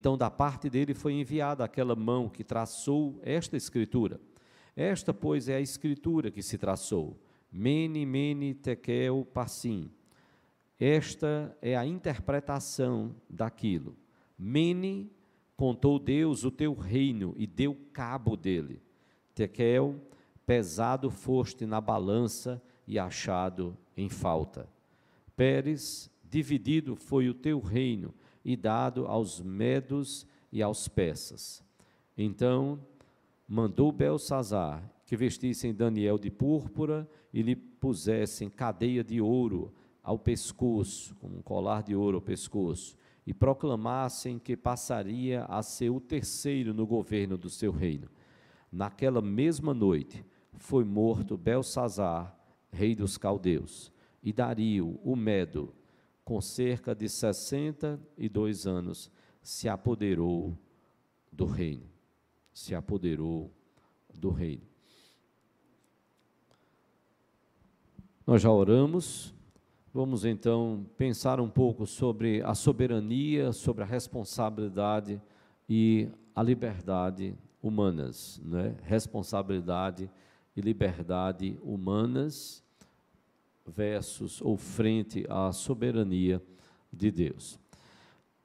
Então, da parte dele foi enviada aquela mão que traçou esta escritura. Esta, pois, é a escritura que se traçou. Mene, mene, tekel, passim. Esta é a interpretação daquilo. Mene, contou Deus o teu reino e deu cabo dele. Tekel, pesado foste na balança e achado em falta. Pérez, dividido foi o teu reino e dado aos medos e aos persas. Então mandou Belsazar que vestissem Daniel de púrpura e lhe pusessem cadeia de ouro ao pescoço, como um colar de ouro ao pescoço, e proclamassem que passaria a ser o terceiro no governo do seu reino. Naquela mesma noite foi morto Belsazar, rei dos caldeus, e Dario, o Medo, com cerca de 62 anos, se apoderou do reino. Se apoderou do reino. Nós já oramos, vamos então pensar um pouco sobre a soberania, sobre a responsabilidade e a liberdade humanas, né? Responsabilidade e liberdade humanas versus ou frente à soberania de Deus.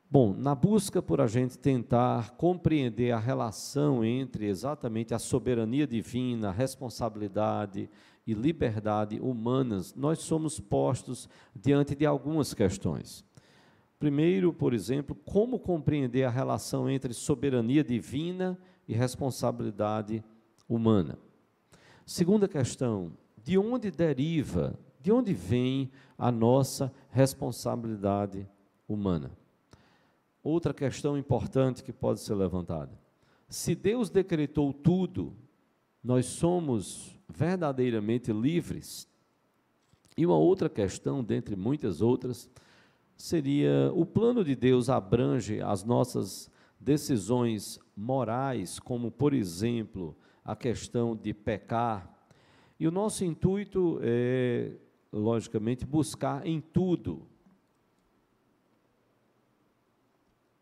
Bom, na busca por a gente tentar compreender a relação entre exatamente a soberania divina, responsabilidade e liberdade humanas, nós somos postos diante de algumas questões. Primeiro, por exemplo, como compreender a relação entre soberania divina e responsabilidade humana. Segunda questão, de onde deriva de onde vem a nossa responsabilidade humana? Outra questão importante que pode ser levantada. Se Deus decretou tudo, nós somos verdadeiramente livres? E uma outra questão, dentre muitas outras, seria: o plano de Deus abrange as nossas decisões morais, como, por exemplo, a questão de pecar. E o nosso intuito é logicamente, buscar em tudo.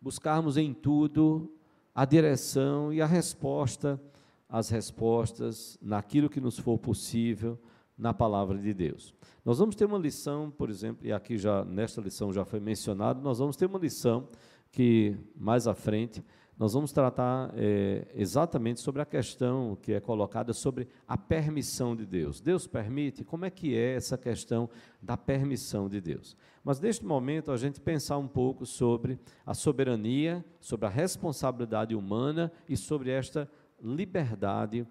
Buscarmos em tudo a direção e a resposta, as respostas naquilo que nos for possível na palavra de Deus. Nós vamos ter uma lição, por exemplo, e aqui já nesta lição já foi mencionado, nós vamos ter uma lição que mais à frente nós vamos tratar é, exatamente sobre a questão que é colocada sobre a permissão de Deus. Deus permite? Como é que é essa questão da permissão de Deus? Mas neste momento a gente pensar um pouco sobre a soberania, sobre a responsabilidade humana e sobre esta liberdade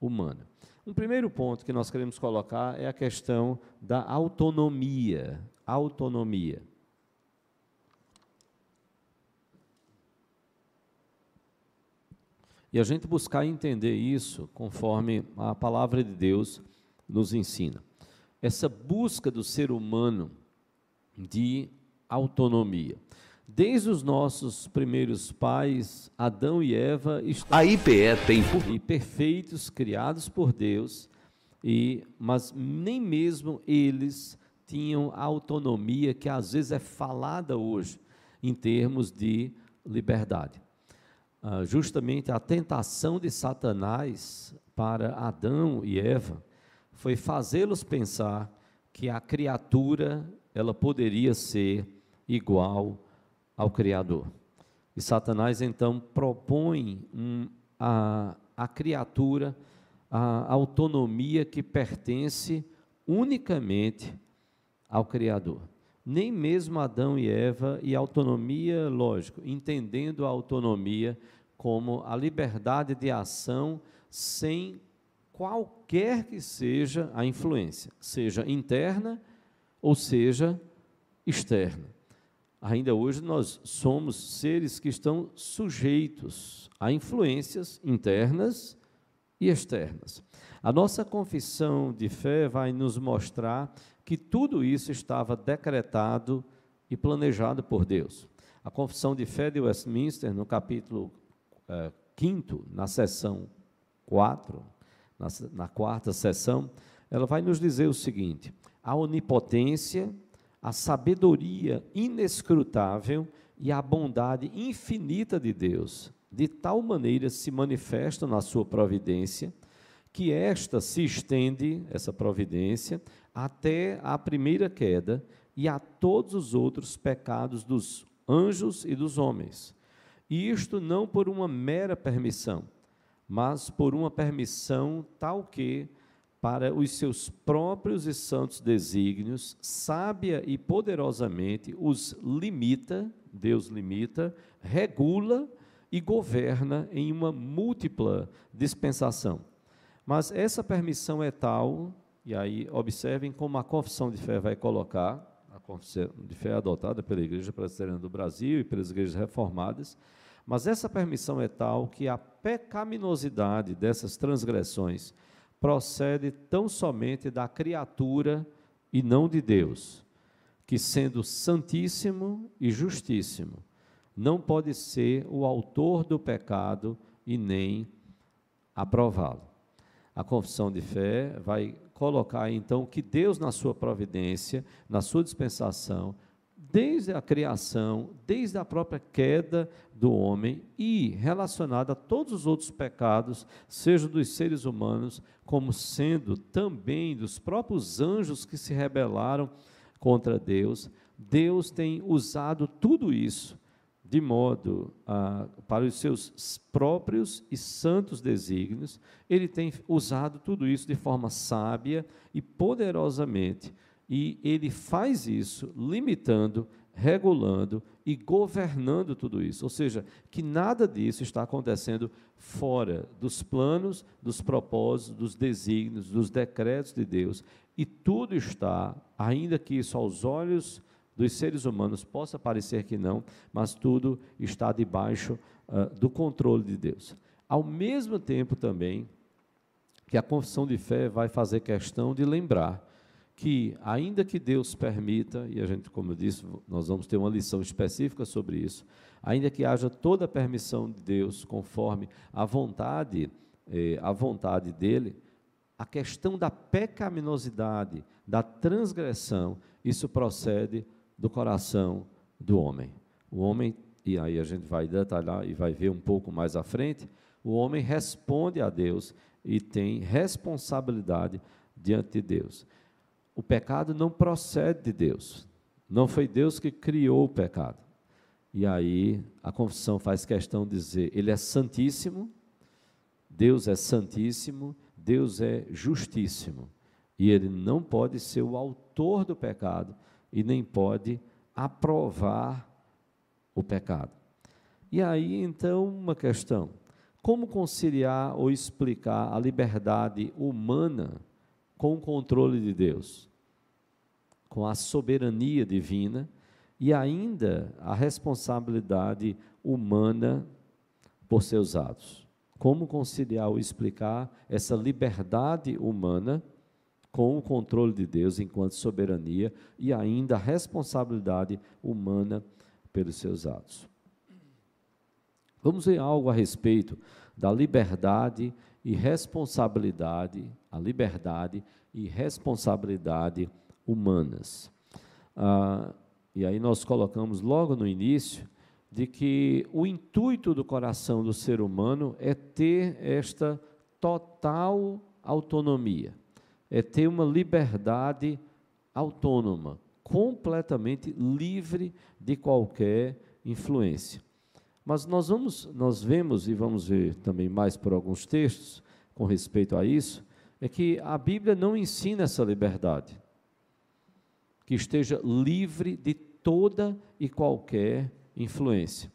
humana. Um primeiro ponto que nós queremos colocar é a questão da autonomia. Autonomia. E a gente buscar entender isso conforme a palavra de Deus nos ensina. Essa busca do ser humano de autonomia. Desde os nossos primeiros pais, Adão e Eva, a IPE tem e perfeitos, criados por Deus, e mas nem mesmo eles tinham a autonomia que às vezes é falada hoje em termos de liberdade. Ah, justamente a tentação de Satanás para Adão e Eva foi fazê-los pensar que a criatura ela poderia ser igual ao Criador. E Satanás então propõe um, a, a criatura a autonomia que pertence unicamente ao Criador nem mesmo Adão e Eva, e autonomia, lógico, entendendo a autonomia como a liberdade de ação sem qualquer que seja a influência, seja interna ou seja externa. Ainda hoje nós somos seres que estão sujeitos a influências internas e externas. A nossa confissão de fé vai nos mostrar que tudo isso estava decretado e planejado por Deus. A confissão de fé de Westminster, no capítulo é, 5, na seção 4, na, na quarta seção, ela vai nos dizer o seguinte: a onipotência, a sabedoria inescrutável e a bondade infinita de Deus, de tal maneira se manifestam na sua providência, que esta se estende, essa providência, até a primeira queda e a todos os outros pecados dos anjos e dos homens. E isto não por uma mera permissão, mas por uma permissão tal que, para os seus próprios e santos desígnios, sábia e poderosamente os limita, Deus limita, regula e governa em uma múltipla dispensação. Mas essa permissão é tal, e aí observem como a confissão de fé vai colocar, a confissão de fé adotada pela Igreja Presbiteriana do Brasil e pelas igrejas reformadas, mas essa permissão é tal que a pecaminosidade dessas transgressões procede tão somente da criatura e não de Deus, que sendo santíssimo e justíssimo, não pode ser o autor do pecado e nem aprová-lo. A confissão de fé vai colocar então que Deus, na sua providência, na sua dispensação, desde a criação, desde a própria queda do homem e relacionada a todos os outros pecados, seja dos seres humanos, como sendo também dos próprios anjos que se rebelaram contra Deus, Deus tem usado tudo isso de modo ah, para os seus próprios e santos desígnios, ele tem usado tudo isso de forma sábia e poderosamente e ele faz isso limitando, regulando e governando tudo isso. Ou seja, que nada disso está acontecendo fora dos planos, dos propósitos, dos desígnios, dos decretos de Deus. E tudo está, ainda que isso aos olhos dos seres humanos possa parecer que não, mas tudo está debaixo uh, do controle de Deus. Ao mesmo tempo também que a confissão de fé vai fazer questão de lembrar que, ainda que Deus permita, e a gente, como eu disse, nós vamos ter uma lição específica sobre isso, ainda que haja toda a permissão de Deus conforme a vontade, eh, a vontade dele, a questão da pecaminosidade, da transgressão, isso procede do coração do homem. O homem, e aí a gente vai detalhar e vai ver um pouco mais à frente, o homem responde a Deus e tem responsabilidade diante de Deus. O pecado não procede de Deus. Não foi Deus que criou o pecado. E aí a confissão faz questão de dizer: Ele é santíssimo, Deus é santíssimo, Deus é justíssimo. E Ele não pode ser o autor do pecado e nem pode aprovar o pecado. E aí então uma questão: como conciliar ou explicar a liberdade humana com o controle de Deus, com a soberania divina e ainda a responsabilidade humana por seus atos. Como conciliar ou explicar essa liberdade humana com o controle de Deus enquanto soberania e ainda a responsabilidade humana pelos seus atos. Vamos ver algo a respeito da liberdade e responsabilidade, a liberdade e responsabilidade humanas. Ah, e aí nós colocamos logo no início de que o intuito do coração do ser humano é ter esta total autonomia, é ter uma liberdade autônoma, completamente livre de qualquer influência. Mas nós vamos, nós vemos e vamos ver também mais por alguns textos com respeito a isso, é que a Bíblia não ensina essa liberdade, que esteja livre de toda e qualquer influência.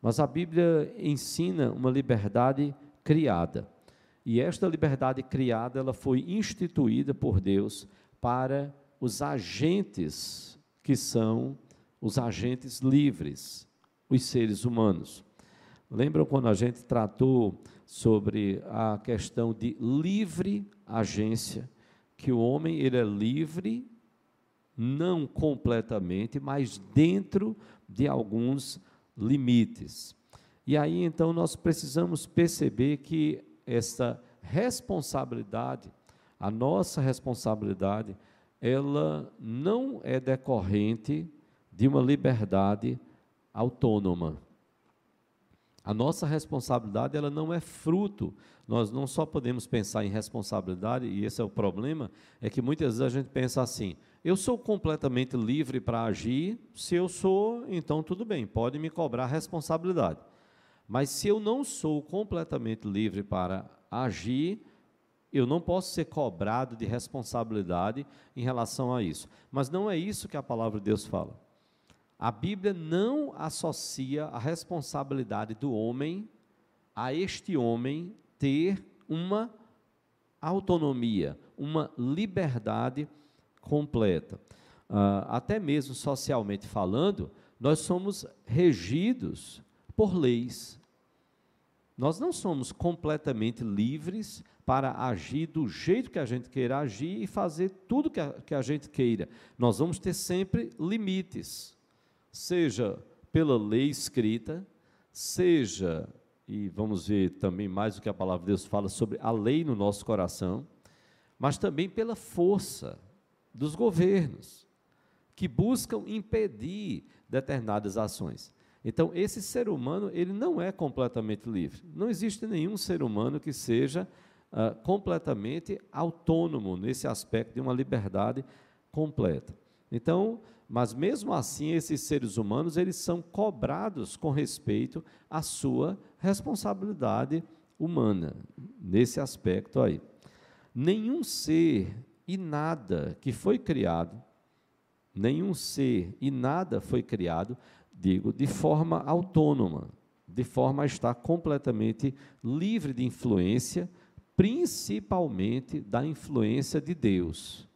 Mas a Bíblia ensina uma liberdade criada. E esta liberdade criada, ela foi instituída por Deus para os agentes que são os agentes livres, os seres humanos. Lembram quando a gente tratou sobre a questão de livre agência, que o homem ele é livre, não completamente, mas dentro de alguns limites. E aí então nós precisamos perceber que essa responsabilidade, a nossa responsabilidade, ela não é decorrente de uma liberdade autônoma. A nossa responsabilidade ela não é fruto. Nós não só podemos pensar em responsabilidade, e esse é o problema, é que muitas vezes a gente pensa assim: eu sou completamente livre para agir, se eu sou, então tudo bem, pode me cobrar responsabilidade. Mas se eu não sou completamente livre para agir, eu não posso ser cobrado de responsabilidade em relação a isso. Mas não é isso que a palavra de Deus fala. A Bíblia não associa a responsabilidade do homem a este homem ter uma autonomia, uma liberdade completa. Uh, até mesmo socialmente falando, nós somos regidos por leis. Nós não somos completamente livres para agir do jeito que a gente queira agir e fazer tudo que a, que a gente queira. Nós vamos ter sempre limites seja pela lei escrita, seja, e vamos ver também mais o que a palavra de Deus fala sobre a lei no nosso coração, mas também pela força dos governos, que buscam impedir determinadas ações. Então, esse ser humano, ele não é completamente livre. Não existe nenhum ser humano que seja uh, completamente autônomo nesse aspecto de uma liberdade completa. Então, mas mesmo assim esses seres humanos eles são cobrados com respeito à sua responsabilidade humana nesse aspecto aí. Nenhum ser e nada que foi criado, nenhum ser e nada foi criado, digo, de forma autônoma, de forma a estar completamente livre de influência, principalmente da influência de Deus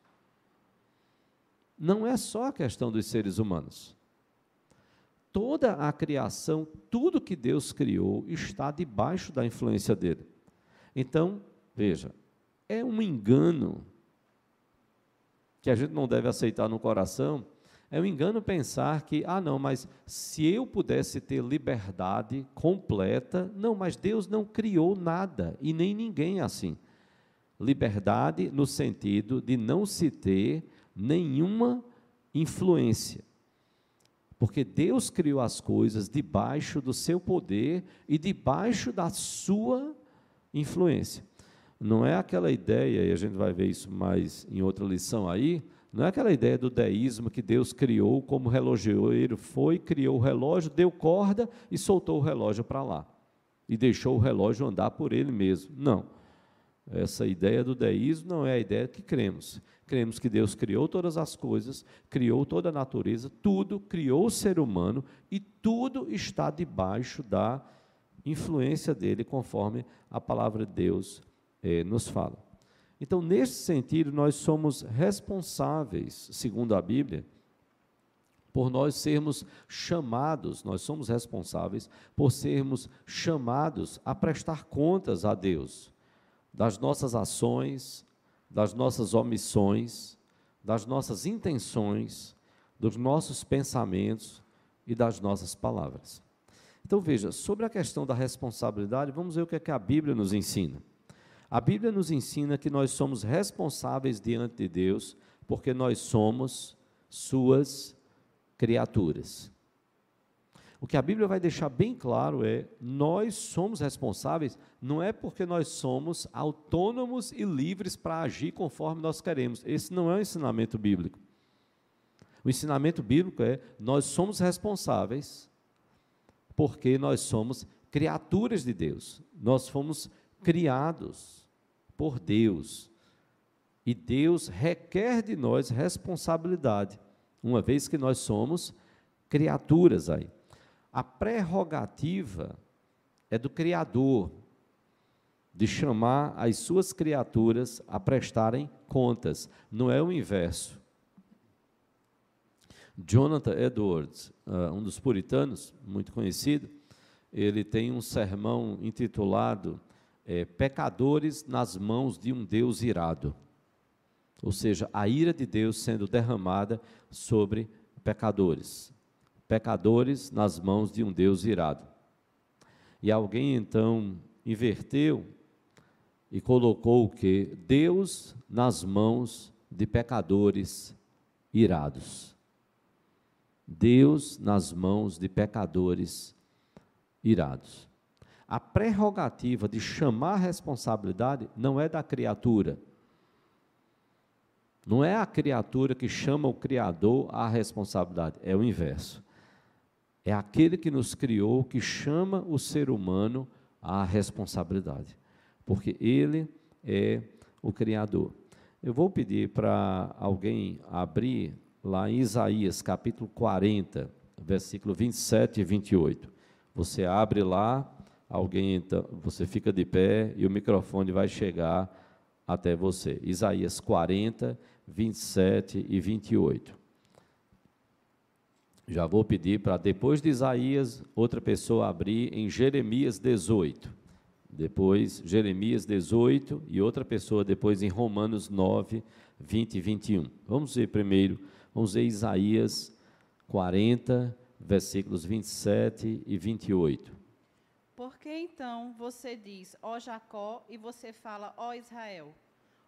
não é só a questão dos seres humanos. Toda a criação, tudo que Deus criou, está debaixo da influência dele. Então, veja, é um engano que a gente não deve aceitar no coração. É um engano pensar que, ah, não, mas se eu pudesse ter liberdade completa, não, mas Deus não criou nada e nem ninguém assim. Liberdade no sentido de não se ter nenhuma influência. Porque Deus criou as coisas debaixo do seu poder e debaixo da sua influência. Não é aquela ideia, e a gente vai ver isso mais em outra lição aí, não é aquela ideia do deísmo que Deus criou como relojoeiro, foi, criou o relógio, deu corda e soltou o relógio para lá. E deixou o relógio andar por ele mesmo. Não. Essa ideia do deísmo não é a ideia que cremos. Cremos que Deus criou todas as coisas, criou toda a natureza, tudo, criou o ser humano e tudo está debaixo da influência dele, conforme a palavra de Deus eh, nos fala. Então, nesse sentido, nós somos responsáveis, segundo a Bíblia, por nós sermos chamados, nós somos responsáveis por sermos chamados a prestar contas a Deus das nossas ações, das nossas omissões, das nossas intenções, dos nossos pensamentos e das nossas palavras. Então veja, sobre a questão da responsabilidade, vamos ver o que, é que a Bíblia nos ensina. A Bíblia nos ensina que nós somos responsáveis diante de Deus, porque nós somos suas criaturas. O que a Bíblia vai deixar bem claro é: nós somos responsáveis, não é porque nós somos autônomos e livres para agir conforme nós queremos. Esse não é o ensinamento bíblico. O ensinamento bíblico é: nós somos responsáveis porque nós somos criaturas de Deus. Nós fomos criados por Deus. E Deus requer de nós responsabilidade, uma vez que nós somos criaturas aí. A prerrogativa é do Criador de chamar as suas criaturas a prestarem contas, não é o inverso. Jonathan Edwards, ah, um dos puritanos, muito conhecido, ele tem um sermão intitulado é, Pecadores nas mãos de um Deus irado. Ou seja, a ira de Deus sendo derramada sobre pecadores pecadores nas mãos de um Deus irado. E alguém então inverteu e colocou o que? Deus nas mãos de pecadores irados. Deus nas mãos de pecadores irados. A prerrogativa de chamar a responsabilidade não é da criatura. Não é a criatura que chama o Criador à responsabilidade, é o inverso. É aquele que nos criou que chama o ser humano à responsabilidade, porque ele é o Criador. Eu vou pedir para alguém abrir lá em Isaías capítulo 40, versículo 27 e 28. Você abre lá, alguém então, você fica de pé e o microfone vai chegar até você. Isaías 40, 27 e 28. Já vou pedir para depois de Isaías, outra pessoa abrir em Jeremias 18 depois Jeremias 18 e outra pessoa depois em Romanos 9, 20 e 21. Vamos ver primeiro, vamos ver Isaías 40, versículos 27 e 28. Por que então você diz, ó Jacó, e você fala, ó Israel?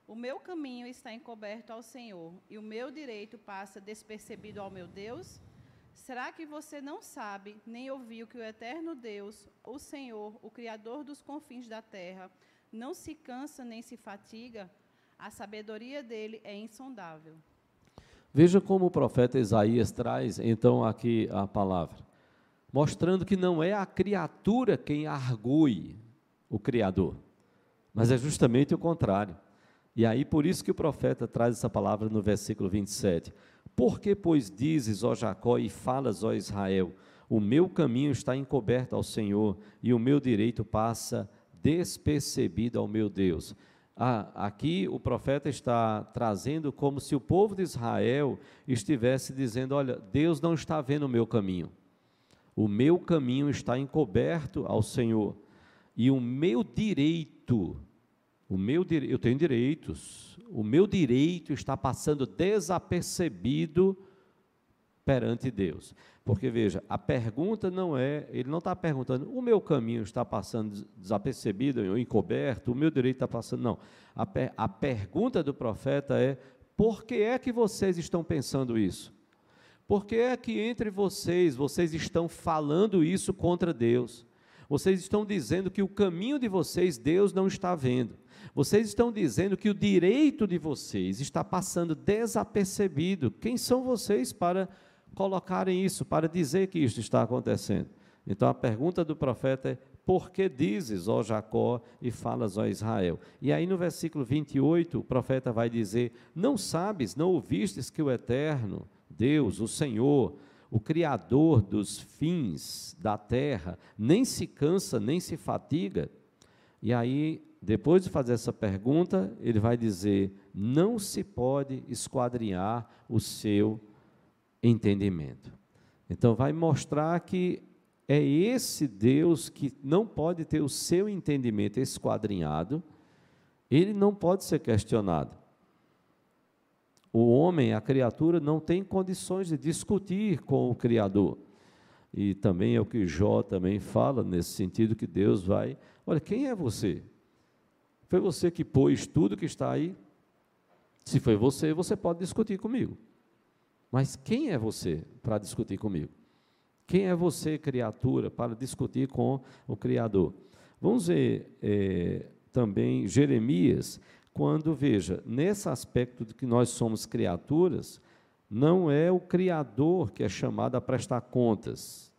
O meu caminho está encoberto ao Senhor, e o meu direito passa despercebido ao meu Deus? Será que você não sabe, nem ouviu que o eterno Deus, o Senhor, o Criador dos confins da terra, não se cansa nem se fatiga? A sabedoria dele é insondável. Veja como o profeta Isaías traz então aqui a palavra, mostrando que não é a criatura quem argue o Criador, mas é justamente o contrário. E aí por isso que o profeta traz essa palavra no versículo 27. Por que, pois, dizes, ó Jacó, e falas, ó Israel, o meu caminho está encoberto ao Senhor, e o meu direito passa despercebido ao meu Deus. Ah, aqui o profeta está trazendo como se o povo de Israel estivesse dizendo: Olha, Deus não está vendo o meu caminho, o meu caminho está encoberto ao Senhor, e o meu direito, o meu eu tenho direitos, o meu direito está passando desapercebido perante Deus. Porque veja, a pergunta não é, ele não está perguntando, o meu caminho está passando desapercebido ou encoberto, o meu direito está passando, não. A, per, a pergunta do profeta é: por que é que vocês estão pensando isso? Por que é que entre vocês, vocês estão falando isso contra Deus? Vocês estão dizendo que o caminho de vocês Deus não está vendo. Vocês estão dizendo que o direito de vocês está passando desapercebido. Quem são vocês para colocarem isso, para dizer que isso está acontecendo? Então a pergunta do profeta é: por que dizes, ó Jacó, e falas, ó Israel? E aí no versículo 28, o profeta vai dizer: Não sabes, não ouvistes que o Eterno, Deus, o Senhor, o Criador dos fins da terra, nem se cansa, nem se fatiga? E aí depois de fazer essa pergunta, ele vai dizer: não se pode esquadrinhar o seu entendimento. Então, vai mostrar que é esse Deus que não pode ter o seu entendimento esquadrinhado, ele não pode ser questionado. O homem, a criatura, não tem condições de discutir com o Criador. E também é o que Jó também fala, nesse sentido que Deus vai. Olha, quem é você? Foi você que pôs tudo que está aí? Se foi você, você pode discutir comigo. Mas quem é você para discutir comigo? Quem é você, criatura, para discutir com o Criador? Vamos ver é, também Jeremias, quando, veja, nesse aspecto de que nós somos criaturas, não é o Criador que é chamado a prestar contas,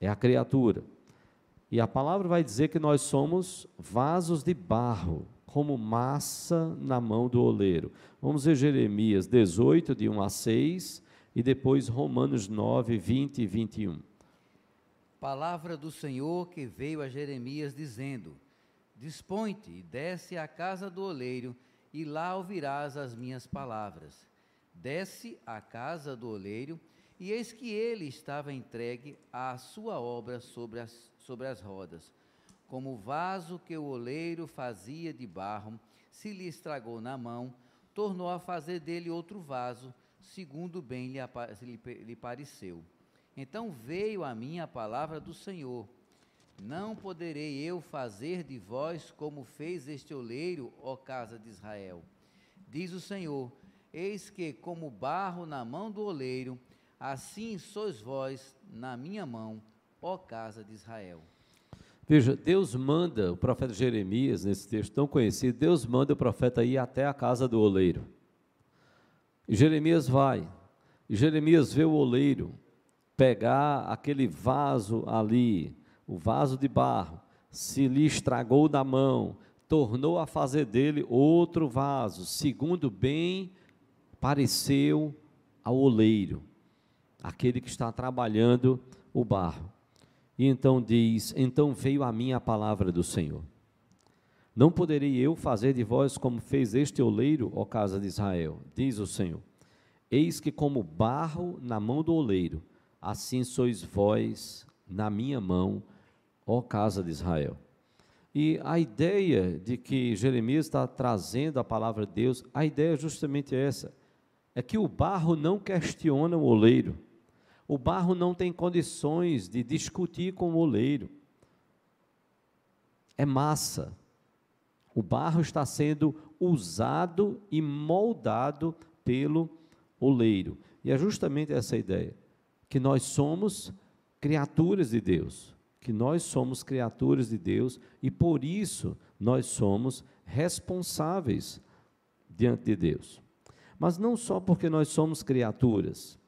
é a criatura. E a palavra vai dizer que nós somos vasos de barro, como massa na mão do oleiro. Vamos ver Jeremias 18, de 1 a 6, e depois Romanos 9, 20 e 21. Palavra do Senhor que veio a Jeremias dizendo: Dispõe-te e desce à casa do oleiro, e lá ouvirás as minhas palavras. Desce à casa do oleiro, e eis que ele estava entregue à sua obra sobre as sobre as rodas. Como o vaso que o oleiro fazia de barro se lhe estragou na mão, tornou a fazer dele outro vaso, segundo bem lhe, lhe, lhe pareceu. Então veio a mim a palavra do Senhor. Não poderei eu fazer de vós como fez este oleiro, ó casa de Israel. Diz o Senhor: Eis que, como barro na mão do oleiro, assim sois vós na minha mão, ó casa de Israel. Veja, Deus manda o profeta Jeremias, nesse texto tão conhecido, Deus manda o profeta ir até a casa do oleiro. E Jeremias vai, e Jeremias vê o oleiro pegar aquele vaso ali, o vaso de barro, se lhe estragou da mão, tornou a fazer dele outro vaso, segundo bem pareceu ao oleiro, aquele que está trabalhando o barro. E então diz: Então veio a mim a palavra do Senhor. Não poderei eu fazer de vós como fez este oleiro, ó casa de Israel, diz o Senhor. Eis que, como barro na mão do oleiro, assim sois vós na minha mão, ó casa de Israel. E a ideia de que Jeremias está trazendo a palavra de Deus, a ideia é justamente essa: é que o barro não questiona o oleiro. O barro não tem condições de discutir com o oleiro. É massa. O barro está sendo usado e moldado pelo oleiro. E é justamente essa ideia, que nós somos criaturas de Deus, que nós somos criaturas de Deus e por isso nós somos responsáveis diante de Deus. Mas não só porque nós somos criaturas,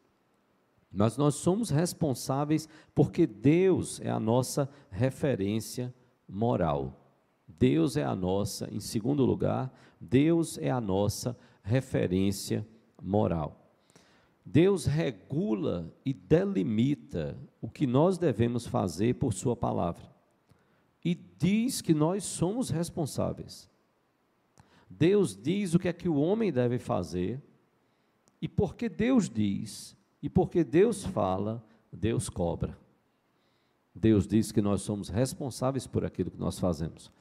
mas nós somos responsáveis porque Deus é a nossa referência moral. Deus é a nossa, em segundo lugar, Deus é a nossa referência moral. Deus regula e delimita o que nós devemos fazer por Sua palavra. E diz que nós somos responsáveis. Deus diz o que é que o homem deve fazer, e porque Deus diz, e porque Deus fala, Deus cobra. Deus diz que nós somos responsáveis por aquilo que nós fazemos,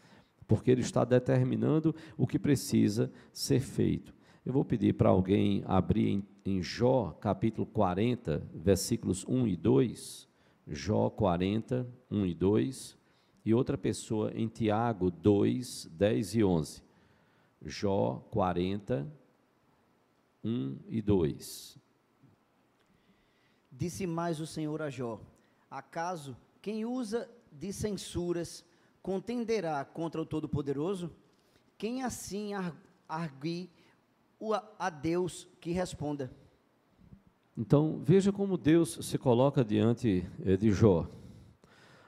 porque Ele está determinando o que precisa ser feito. Eu vou pedir para alguém abrir em, em, Jó, capítulo 40, versículos 1 e 2. Jó 40, 1 e 2. E outra pessoa em Tiago 2, 10 e 11. Jó 40, 1 e 2. Disse mais o Senhor a Jó: Acaso quem usa de censuras contenderá contra o Todo-Poderoso? Quem assim arguir a Deus que responda. Então, veja como Deus se coloca diante eh, de Jó.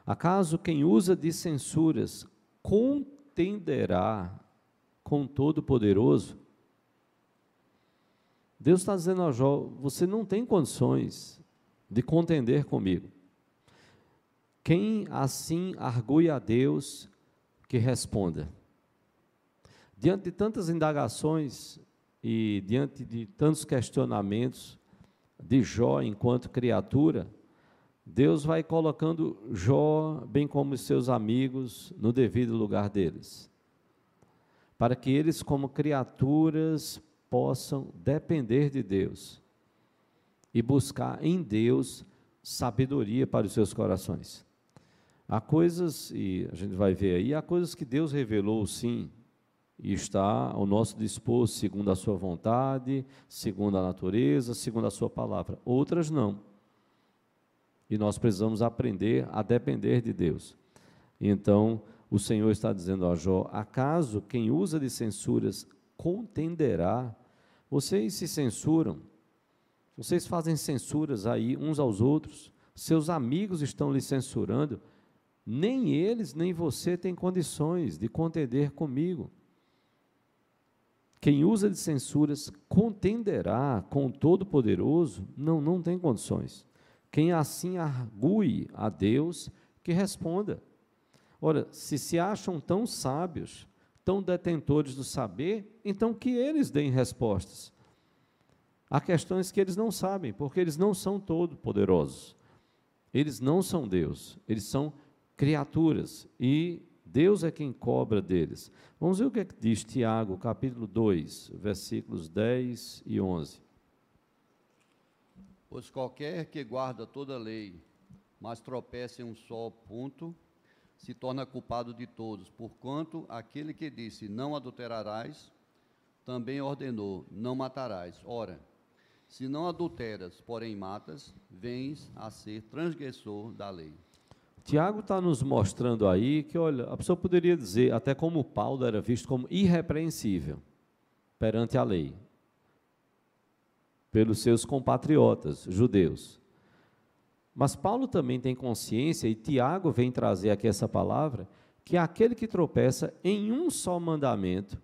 Acaso quem usa de censuras contenderá com Todo-Poderoso? Deus está dizendo a Jó: você não tem condições de contender comigo. Quem assim argue a Deus, que responda. Diante de tantas indagações, e diante de tantos questionamentos de Jó enquanto criatura, Deus vai colocando Jó, bem como os seus amigos, no devido lugar deles, para que eles, como criaturas, possam depender de Deus e buscar em Deus sabedoria para os seus corações. Há coisas, e a gente vai ver aí, há coisas que Deus revelou sim, e está ao nosso dispor segundo a sua vontade, segundo a natureza, segundo a sua palavra. Outras não. E nós precisamos aprender a depender de Deus. Então, o Senhor está dizendo a Jó: acaso quem usa de censuras contenderá? Vocês se censuram, vocês fazem censuras aí uns aos outros, seus amigos estão lhe censurando, nem eles nem você têm condições de contender comigo. Quem usa de censuras contenderá com o Todo-Poderoso? Não, não tem condições. Quem assim argue a Deus, que responda. Ora, se se acham tão sábios, tão detentores do saber, então que eles deem respostas. Há questões que eles não sabem, porque eles não são todo-poderosos. Eles não são Deus, eles são criaturas. E Deus é quem cobra deles. Vamos ver o que, é que diz Tiago, capítulo 2, versículos 10 e 11. Pois qualquer que guarda toda a lei, mas tropeça em um só ponto, se torna culpado de todos, porquanto aquele que disse não adulterarás, também ordenou não matarás. Ora, Se não adulteras, porém matas, vens a ser transgressor da lei. Tiago está nos mostrando aí que, olha, a pessoa poderia dizer, até como Paulo era visto como irrepreensível perante a lei, pelos seus compatriotas judeus. Mas Paulo também tem consciência, e Tiago vem trazer aqui essa palavra, que aquele que tropeça em um só mandamento,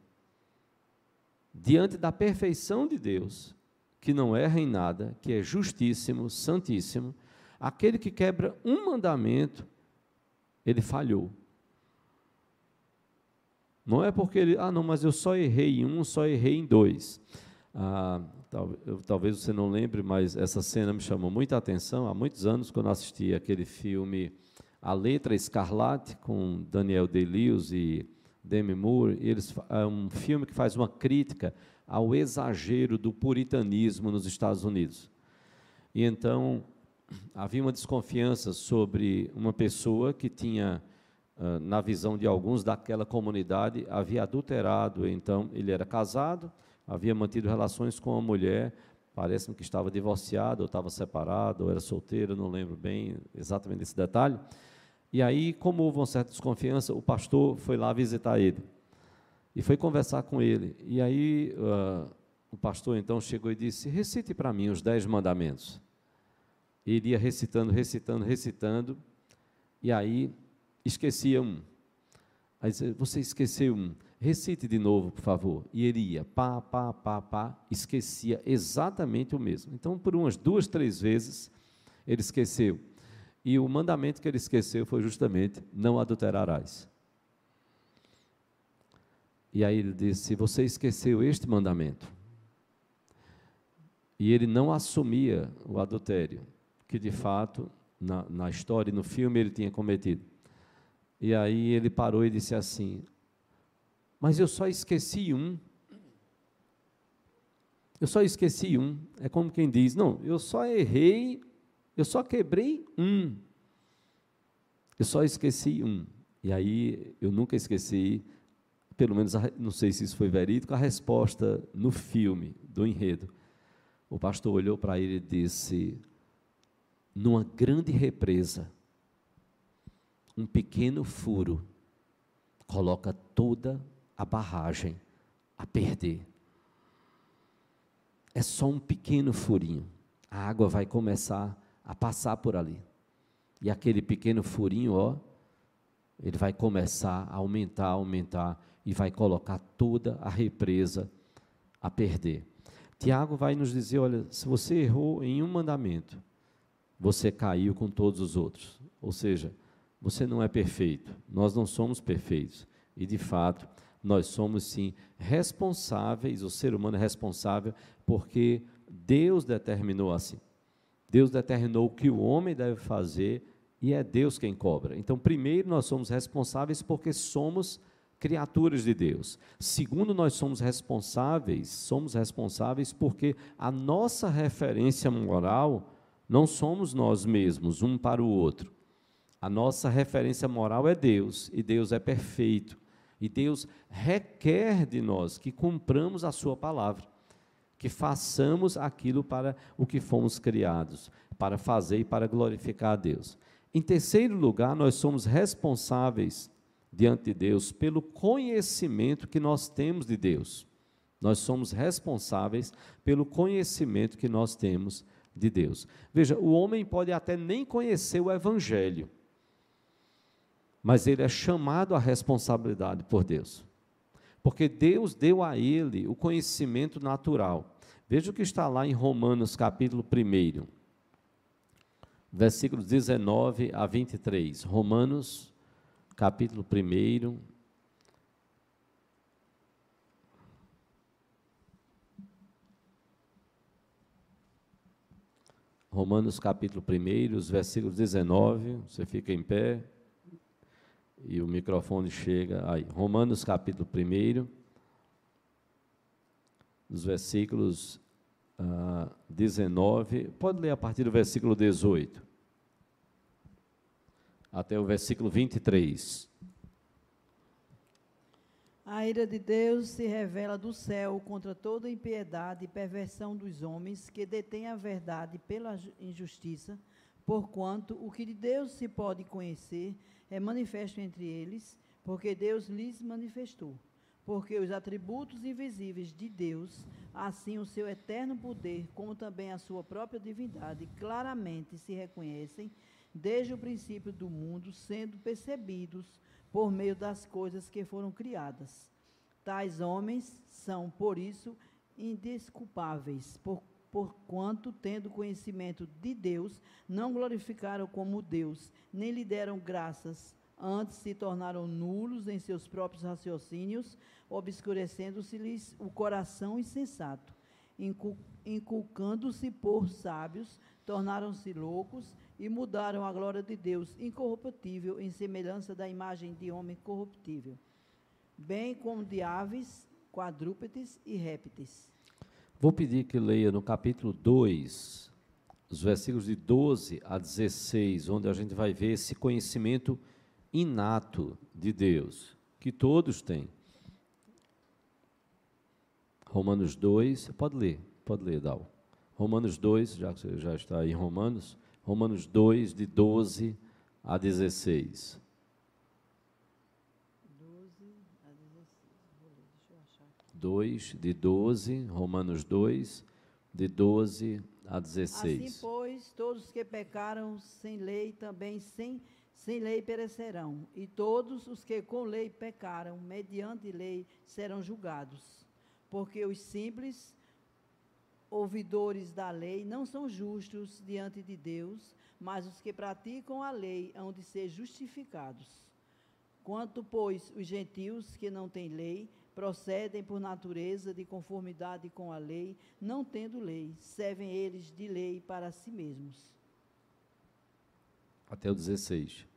diante da perfeição de Deus, que não erra em nada, que é justíssimo, santíssimo, aquele que quebra um mandamento, ele falhou. Não é porque ele, ah, não, mas eu só errei em um, só errei em dois. Ah, tal, eu, talvez você não lembre, mas essa cena me chamou muita atenção há muitos anos, quando assisti aquele filme A Letra Escarlate, com Daniel Day-Lewis e Demi Moore. Eles, é um filme que faz uma crítica ao exagero do puritanismo nos Estados Unidos. E então, havia uma desconfiança sobre uma pessoa que tinha, uh, na visão de alguns daquela comunidade, havia adulterado. Então, ele era casado, havia mantido relações com uma mulher, parece-me que estava divorciado, ou estava separado, ou era solteiro, não lembro bem exatamente esse detalhe. E aí, como houve uma certa desconfiança, o pastor foi lá visitar ele e foi conversar com ele. E aí, uh, o pastor então chegou e disse: Recite para mim os dez mandamentos ele ia recitando, recitando, recitando, e aí esquecia um. Aí dizia, você esqueceu um, recite de novo, por favor. E ele ia, pá, pá, pá, pá, esquecia exatamente o mesmo. Então, por umas duas, três vezes, ele esqueceu. E o mandamento que ele esqueceu foi justamente: não adulterarás. E aí ele disse: Você esqueceu este mandamento. E ele não assumia o adultério que de fato, na, na história, no filme, ele tinha cometido. E aí ele parou e disse assim: Mas eu só esqueci um. Eu só esqueci um. É como quem diz: Não, eu só errei, eu só quebrei um. Eu só esqueci um. E aí eu nunca esqueci, pelo menos, não sei se isso foi verídico, a resposta no filme, do enredo. O pastor olhou para ele e disse: numa grande represa, um pequeno furo coloca toda a barragem a perder. É só um pequeno furinho. A água vai começar a passar por ali. E aquele pequeno furinho, ó, ele vai começar a aumentar, aumentar e vai colocar toda a represa a perder. Tiago vai nos dizer: olha, se você errou em um mandamento, você caiu com todos os outros. Ou seja, você não é perfeito, nós não somos perfeitos. E de fato, nós somos sim responsáveis, o ser humano é responsável porque Deus determinou assim. Deus determinou o que o homem deve fazer e é Deus quem cobra. Então, primeiro, nós somos responsáveis porque somos criaturas de Deus. Segundo, nós somos responsáveis, somos responsáveis porque a nossa referência moral não somos nós mesmos, um para o outro. A nossa referência moral é Deus, e Deus é perfeito. E Deus requer de nós que cumpramos a Sua palavra, que façamos aquilo para o que fomos criados, para fazer e para glorificar a Deus. Em terceiro lugar, nós somos responsáveis diante de Deus pelo conhecimento que nós temos de Deus. Nós somos responsáveis pelo conhecimento que nós temos de Deus. Veja, o homem pode até nem conhecer o Evangelho, mas ele é chamado à responsabilidade por Deus, porque Deus deu a ele o conhecimento natural. Veja o que está lá em Romanos capítulo 1, versículos 19 a 23. Romanos capítulo 1, Romanos capítulo 1, os versículos 19, você fica em pé e o microfone chega aí. Romanos capítulo 1, os versículos ah, 19, pode ler a partir do versículo 18 até o versículo 23. A ira de Deus se revela do céu contra toda impiedade e perversão dos homens que detêm a verdade pela ju- injustiça, porquanto o que de Deus se pode conhecer é manifesto entre eles, porque Deus lhes manifestou. Porque os atributos invisíveis de Deus, assim o seu eterno poder, como também a sua própria divindade, claramente se reconhecem desde o princípio do mundo, sendo percebidos por meio das coisas que foram criadas. Tais homens são, por isso, indesculpáveis, por, porquanto, tendo conhecimento de Deus, não glorificaram como Deus, nem lhe deram graças, antes se tornaram nulos em seus próprios raciocínios, obscurecendo-se-lhes o coração insensato. Incu- Inculcando-se por sábios, tornaram-se loucos e mudaram a glória de Deus incorruptível em semelhança da imagem de homem corruptível, bem como de aves, quadrúpedes e répteis. Vou pedir que leia no capítulo 2, os versículos de 12 a 16, onde a gente vai ver esse conhecimento inato de Deus, que todos têm. Romanos 2, pode ler, pode ler, Dal. Romanos 2, já que você já está aí em Romanos, Romanos 2, de 12 a 16. 2, de 12, Romanos 2, de 12 a 16. Assim, pois, todos os que pecaram sem lei também sem, sem lei perecerão, e todos os que com lei pecaram, mediante lei, serão julgados. Porque os simples ouvidores da lei não são justos diante de Deus, mas os que praticam a lei hão de ser justificados. Quanto, pois, os gentios que não têm lei, procedem por natureza de conformidade com a lei, não tendo lei, servem eles de lei para si mesmos. Até o 16.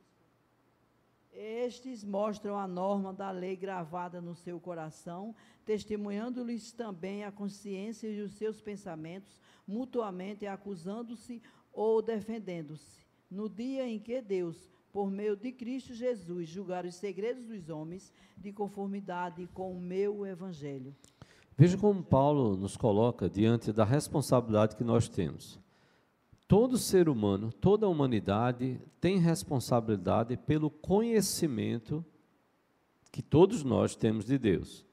Estes mostram a norma da lei gravada no seu coração, testemunhando-lhes também a consciência e os seus pensamentos, mutuamente acusando-se ou defendendo-se. No dia em que Deus, por meio de Cristo Jesus, julgar os segredos dos homens, de conformidade com o meu evangelho. Veja como Paulo nos coloca diante da responsabilidade que nós temos. Todo ser humano, toda a humanidade tem responsabilidade pelo conhecimento que todos nós temos de Deus.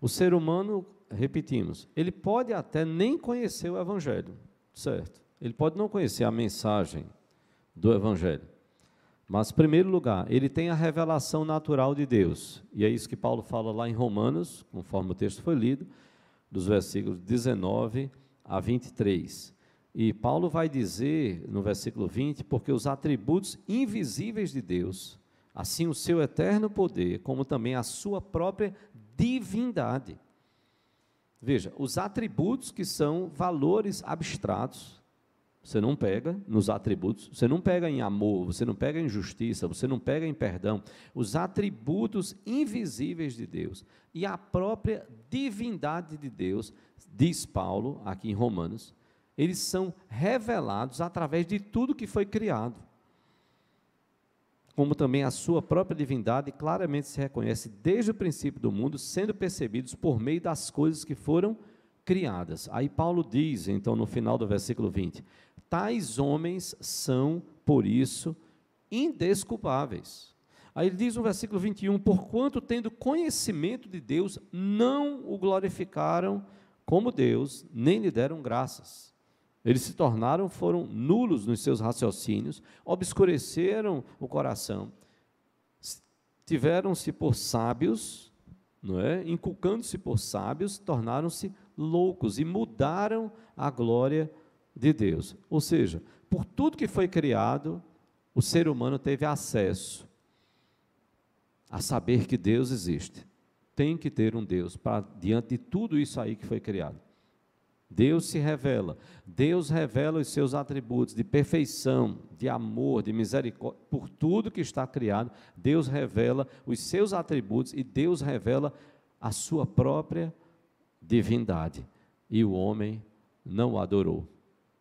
O ser humano, repetimos, ele pode até nem conhecer o Evangelho, certo? Ele pode não conhecer a mensagem do Evangelho. Mas, em primeiro lugar, ele tem a revelação natural de Deus. E é isso que Paulo fala lá em Romanos, conforme o texto foi lido, dos versículos 19 a 23. E Paulo vai dizer no versículo 20: porque os atributos invisíveis de Deus, assim o seu eterno poder, como também a sua própria divindade. Veja, os atributos que são valores abstratos, você não pega nos atributos, você não pega em amor, você não pega em justiça, você não pega em perdão. Os atributos invisíveis de Deus e a própria divindade de Deus, diz Paulo aqui em Romanos, eles são revelados através de tudo que foi criado. Como também a sua própria divindade claramente se reconhece desde o princípio do mundo, sendo percebidos por meio das coisas que foram criadas. Aí Paulo diz, então, no final do versículo 20: Tais homens são, por isso, indesculpáveis. Aí ele diz no versículo 21: Porquanto, tendo conhecimento de Deus, não o glorificaram como Deus, nem lhe deram graças. Eles se tornaram, foram nulos nos seus raciocínios, obscureceram o coração, tiveram-se por sábios, não é? Inculcando-se por sábios, tornaram-se loucos e mudaram a glória de Deus. Ou seja, por tudo que foi criado, o ser humano teve acesso a saber que Deus existe. Tem que ter um Deus para diante de tudo isso aí que foi criado. Deus se revela, Deus revela os seus atributos de perfeição, de amor, de misericórdia, por tudo que está criado, Deus revela os seus atributos e Deus revela a sua própria divindade. E o homem não o adorou,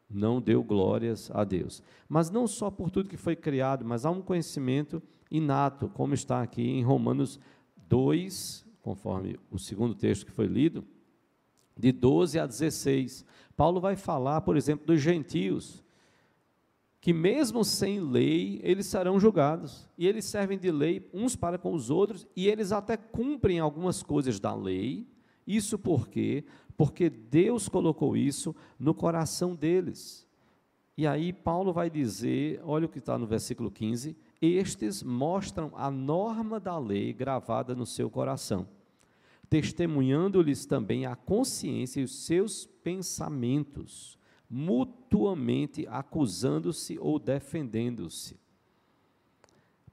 não deu glórias a Deus. Mas não só por tudo que foi criado, mas há um conhecimento inato, como está aqui em Romanos 2, conforme o segundo texto que foi lido, de 12 a 16. Paulo vai falar, por exemplo, dos gentios, que mesmo sem lei, eles serão julgados. E eles servem de lei uns para com os outros, e eles até cumprem algumas coisas da lei. Isso por quê? Porque Deus colocou isso no coração deles. E aí Paulo vai dizer, olha o que está no versículo 15: estes mostram a norma da lei gravada no seu coração, testemunhando-lhes também a consciência e os seus pensamentos mutuamente acusando-se ou defendendo-se.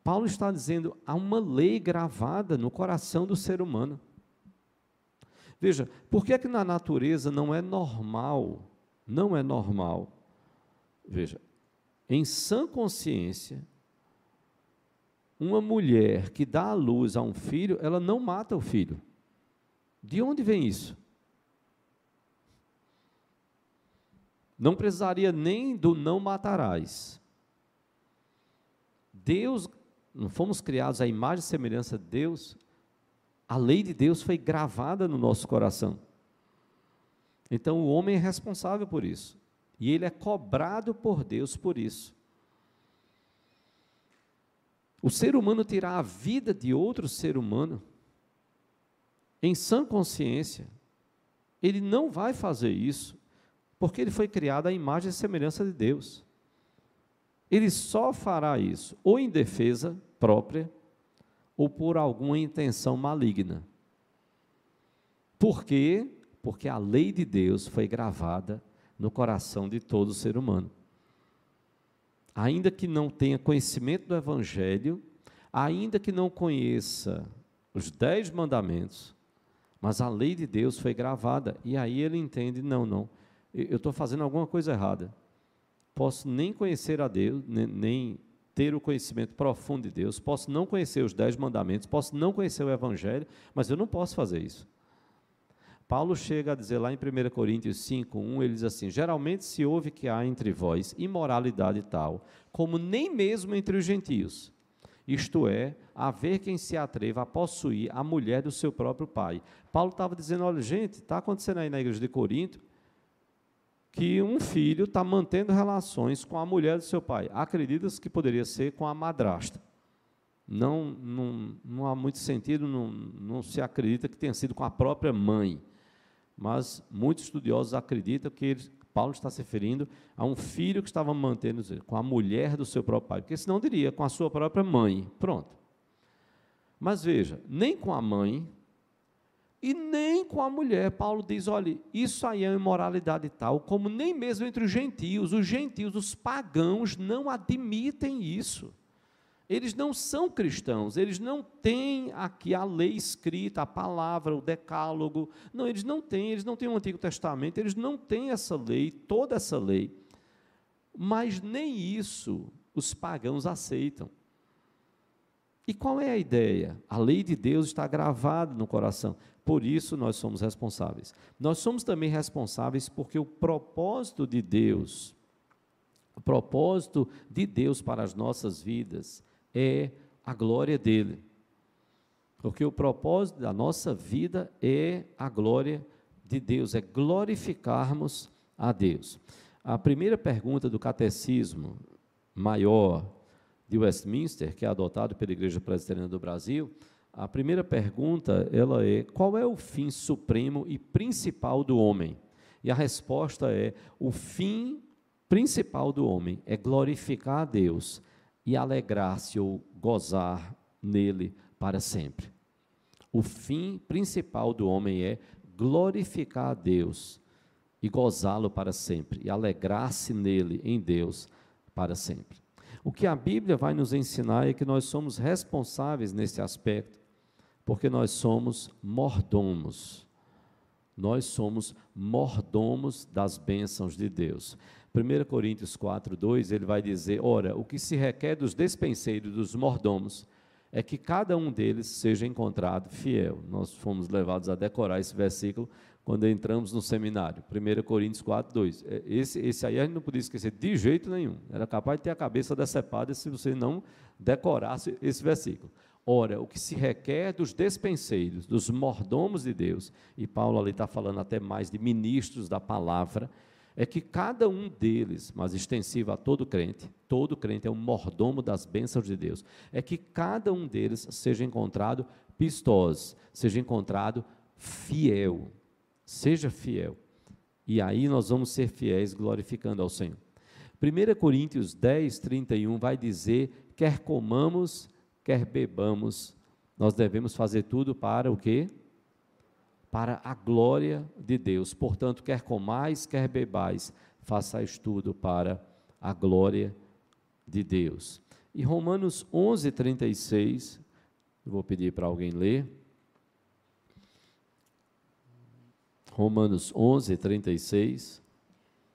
Paulo está dizendo, há uma lei gravada no coração do ser humano. Veja, por que é que na natureza não é normal, não é normal, veja, em sã consciência, uma mulher que dá à luz a um filho, ela não mata o filho. De onde vem isso? não precisaria nem do não matarás. Deus, não fomos criados à imagem e semelhança de Deus, a lei de Deus foi gravada no nosso coração. Então o homem é responsável por isso. E ele é cobrado por Deus por isso. O ser humano tirar a vida de outro ser humano, em sã consciência, ele não vai fazer isso porque ele foi criado à imagem e semelhança de Deus. Ele só fará isso ou em defesa própria ou por alguma intenção maligna. Por quê? Porque a lei de Deus foi gravada no coração de todo ser humano. Ainda que não tenha conhecimento do Evangelho, ainda que não conheça os dez mandamentos, mas a lei de Deus foi gravada. E aí ele entende: não, não, eu estou fazendo alguma coisa errada. Posso nem conhecer a Deus, nem ter o conhecimento profundo de Deus, posso não conhecer os dez mandamentos, posso não conhecer o Evangelho, mas eu não posso fazer isso. Paulo chega a dizer lá em 1 Coríntios 5, 1, ele diz assim: Geralmente se ouve que há entre vós imoralidade tal, como nem mesmo entre os gentios. Isto é, haver quem se atreva a possuir a mulher do seu próprio pai. Paulo estava dizendo: olha, gente, está acontecendo aí na igreja de Corinto que um filho está mantendo relações com a mulher do seu pai. Acreditas que poderia ser com a madrasta. Não, não, não há muito sentido, não, não se acredita que tenha sido com a própria mãe. Mas muitos estudiosos acreditam que ele, Paulo está se referindo a um filho que estava mantendo com a mulher do seu próprio pai, porque senão diria com a sua própria mãe. Pronto. Mas veja, nem com a mãe, e nem com a mulher. Paulo diz: olha, isso aí é imoralidade tal, como nem mesmo entre os gentios. Os gentios, os pagãos, não admitem isso. Eles não são cristãos, eles não têm aqui a lei escrita, a palavra, o decálogo. Não, eles não têm, eles não têm o Antigo Testamento, eles não têm essa lei, toda essa lei. Mas nem isso os pagãos aceitam. E qual é a ideia? A lei de Deus está gravada no coração. Por isso nós somos responsáveis. Nós somos também responsáveis porque o propósito de Deus, o propósito de Deus para as nossas vidas é a glória dele. Porque o propósito da nossa vida é a glória de Deus, é glorificarmos a Deus. A primeira pergunta do catecismo maior de Westminster, que é adotado pela Igreja Presbiteriana do Brasil, a primeira pergunta, ela é: qual é o fim supremo e principal do homem? E a resposta é: o fim principal do homem é glorificar a Deus e alegrar-se ou gozar nele para sempre. O fim principal do homem é glorificar a Deus e gozá-lo para sempre, e alegrar-se nele, em Deus, para sempre. O que a Bíblia vai nos ensinar é que nós somos responsáveis nesse aspecto porque nós somos mordomos. Nós somos mordomos das bênçãos de Deus. 1 Coríntios 4, 2, ele vai dizer: Ora, o que se requer dos despenseiros, dos mordomos, é que cada um deles seja encontrado fiel. Nós fomos levados a decorar esse versículo quando entramos no seminário. 1 Coríntios 4, 2. É, esse, esse aí a gente não podia esquecer de jeito nenhum. Era capaz de ter a cabeça decepada se você não decorasse esse versículo. Ora, o que se requer dos despenseiros, dos mordomos de Deus, e Paulo ali está falando até mais de ministros da palavra, é que cada um deles, mas extensivo a todo crente, todo crente é um mordomo das bênçãos de Deus, é que cada um deles seja encontrado pistos, seja encontrado fiel, seja fiel. E aí nós vamos ser fiéis glorificando ao Senhor. 1 Coríntios 10, 31 vai dizer: quer comamos, quer bebamos, nós devemos fazer tudo para o quê? Para a glória de Deus. Portanto, quer comais, quer bebais, façais tudo para a glória de Deus. E Romanos 11, 36, eu vou pedir para alguém ler. Romanos 11, 36.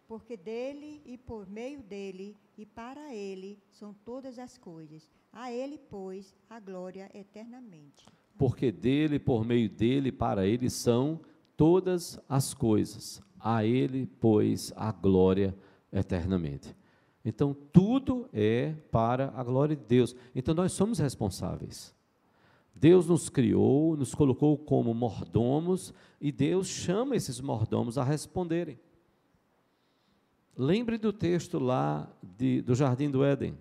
Porque dele e por meio dele e para ele são todas as coisas. A ele, pois, a glória eternamente. Porque dele, por meio dele, para ele são todas as coisas. A ele, pois, a glória eternamente. Então, tudo é para a glória de Deus. Então, nós somos responsáveis. Deus nos criou, nos colocou como mordomos, e Deus chama esses mordomos a responderem. Lembre do texto lá de, do Jardim do Éden.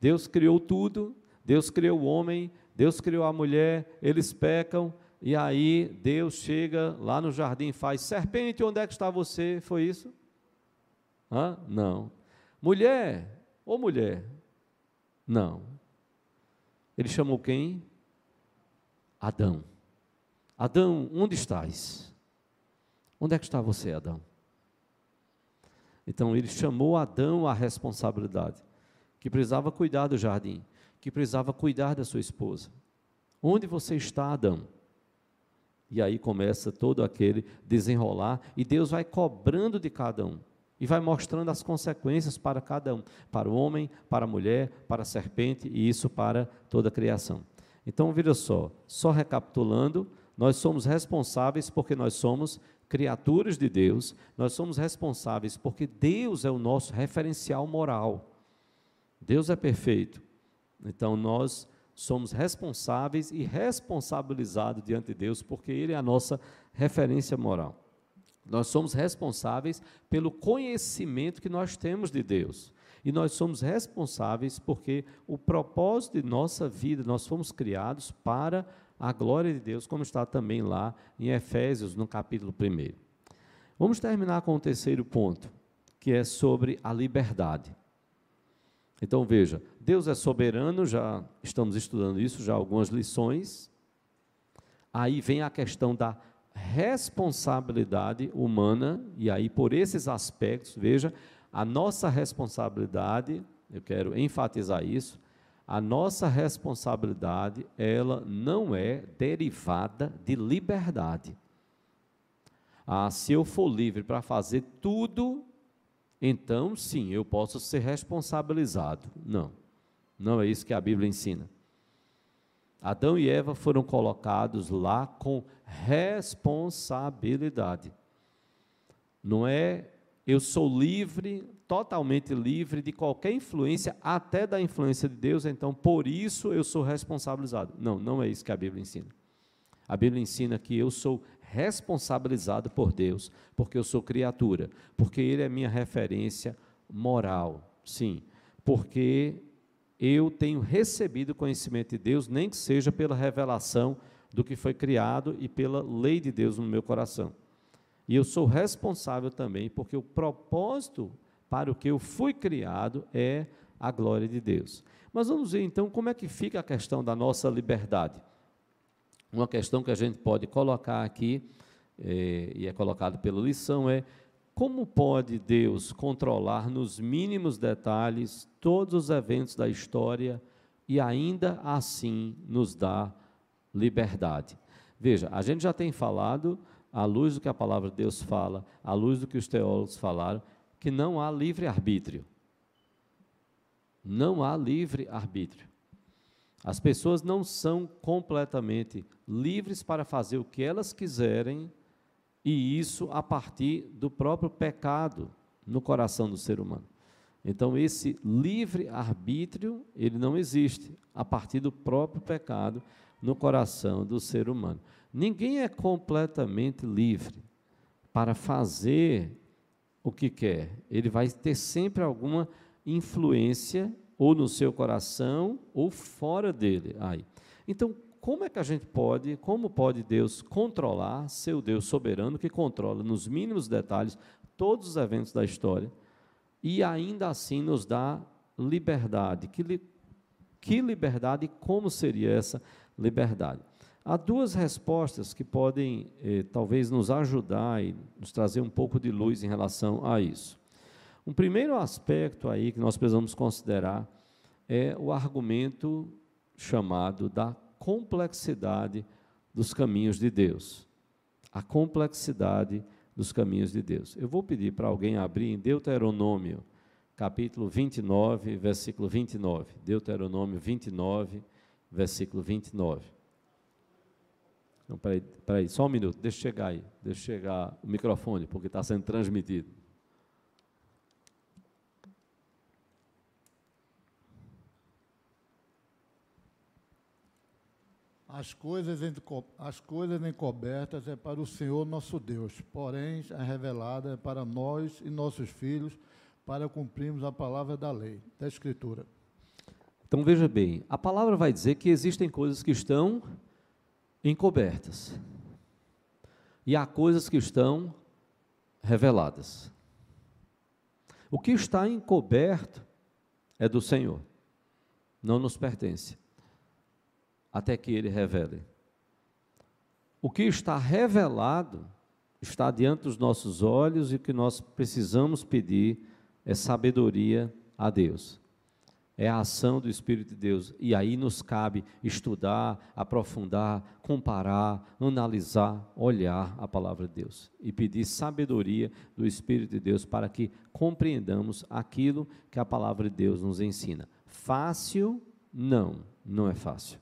Deus criou tudo, Deus criou o homem, Deus criou a mulher, eles pecam, e aí Deus chega lá no jardim e faz: Serpente, onde é que está você? Foi isso? Hã? Não. Mulher, ou mulher? Não. Ele chamou quem? Adão. Adão, onde estás? Onde é que está você, Adão? Então ele chamou Adão à responsabilidade que precisava cuidar do jardim, que precisava cuidar da sua esposa. Onde você está, Adão? E aí começa todo aquele desenrolar, e Deus vai cobrando de cada um, e vai mostrando as consequências para cada um, para o homem, para a mulher, para a serpente, e isso para toda a criação. Então, veja só, só recapitulando, nós somos responsáveis porque nós somos criaturas de Deus, nós somos responsáveis porque Deus é o nosso referencial moral. Deus é perfeito. Então nós somos responsáveis e responsabilizados diante de Deus, porque Ele é a nossa referência moral. Nós somos responsáveis pelo conhecimento que nós temos de Deus. E nós somos responsáveis porque o propósito de nossa vida, nós fomos criados para a glória de Deus, como está também lá em Efésios, no capítulo 1. Vamos terminar com o terceiro ponto, que é sobre a liberdade. Então veja, Deus é soberano, já estamos estudando isso, já algumas lições. Aí vem a questão da responsabilidade humana, e aí por esses aspectos, veja, a nossa responsabilidade, eu quero enfatizar isso, a nossa responsabilidade, ela não é derivada de liberdade. Ah, se eu for livre para fazer tudo então sim, eu posso ser responsabilizado. Não, não é isso que a Bíblia ensina. Adão e Eva foram colocados lá com responsabilidade. Não é eu sou livre, totalmente livre de qualquer influência, até da influência de Deus, então por isso eu sou responsabilizado. Não, não é isso que a Bíblia ensina. A Bíblia ensina que eu sou responsabilizado por Deus, porque eu sou criatura, porque Ele é minha referência moral, sim, porque eu tenho recebido conhecimento de Deus, nem que seja pela revelação do que foi criado e pela lei de Deus no meu coração. E eu sou responsável também, porque o propósito para o que eu fui criado é a glória de Deus. Mas vamos ver então como é que fica a questão da nossa liberdade uma questão que a gente pode colocar aqui, é, e é colocado pela lição, é como pode Deus controlar nos mínimos detalhes todos os eventos da história e ainda assim nos dar liberdade? Veja, a gente já tem falado, à luz do que a palavra de Deus fala, à luz do que os teólogos falaram, que não há livre-arbítrio. Não há livre-arbítrio. As pessoas não são completamente livres para fazer o que elas quiserem, e isso a partir do próprio pecado no coração do ser humano. Então, esse livre arbítrio, ele não existe a partir do próprio pecado no coração do ser humano. Ninguém é completamente livre para fazer o que quer. Ele vai ter sempre alguma influência ou no seu coração ou fora dele. Aí. Então, como é que a gente pode, como pode Deus controlar, seu Deus soberano que controla nos mínimos detalhes todos os eventos da história e ainda assim nos dá liberdade? Que, li, que liberdade e como seria essa liberdade? Há duas respostas que podem eh, talvez nos ajudar e nos trazer um pouco de luz em relação a isso. Um primeiro aspecto aí que nós precisamos considerar é o argumento chamado da complexidade dos caminhos de Deus. A complexidade dos caminhos de Deus. Eu vou pedir para alguém abrir em Deuteronômio, capítulo 29, versículo 29. Deuteronômio 29, versículo 29. Não, peraí, peraí, só um minuto, deixa eu chegar aí, deixa eu chegar o microfone, porque está sendo transmitido. As coisas, as coisas encobertas é para o Senhor nosso Deus, porém a revelada é para nós e nossos filhos, para cumprirmos a palavra da lei, da Escritura. Então veja bem, a palavra vai dizer que existem coisas que estão encobertas. E há coisas que estão reveladas. O que está encoberto é do Senhor, não nos pertence, até que Ele revele. O que está revelado está diante dos nossos olhos e o que nós precisamos pedir é sabedoria a Deus é a ação do Espírito de Deus. E aí nos cabe estudar, aprofundar, comparar, analisar, olhar a palavra de Deus e pedir sabedoria do Espírito de Deus para que compreendamos aquilo que a palavra de Deus nos ensina. Fácil? Não, não é fácil.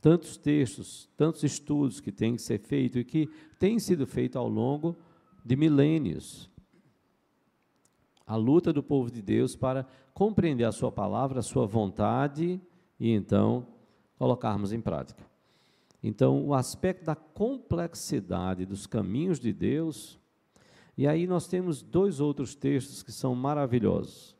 Tantos textos, tantos estudos que têm que ser feitos e que têm sido feitos ao longo de milênios a luta do povo de Deus para compreender a sua palavra, a sua vontade e então colocarmos em prática. Então, o aspecto da complexidade dos caminhos de Deus, e aí nós temos dois outros textos que são maravilhosos.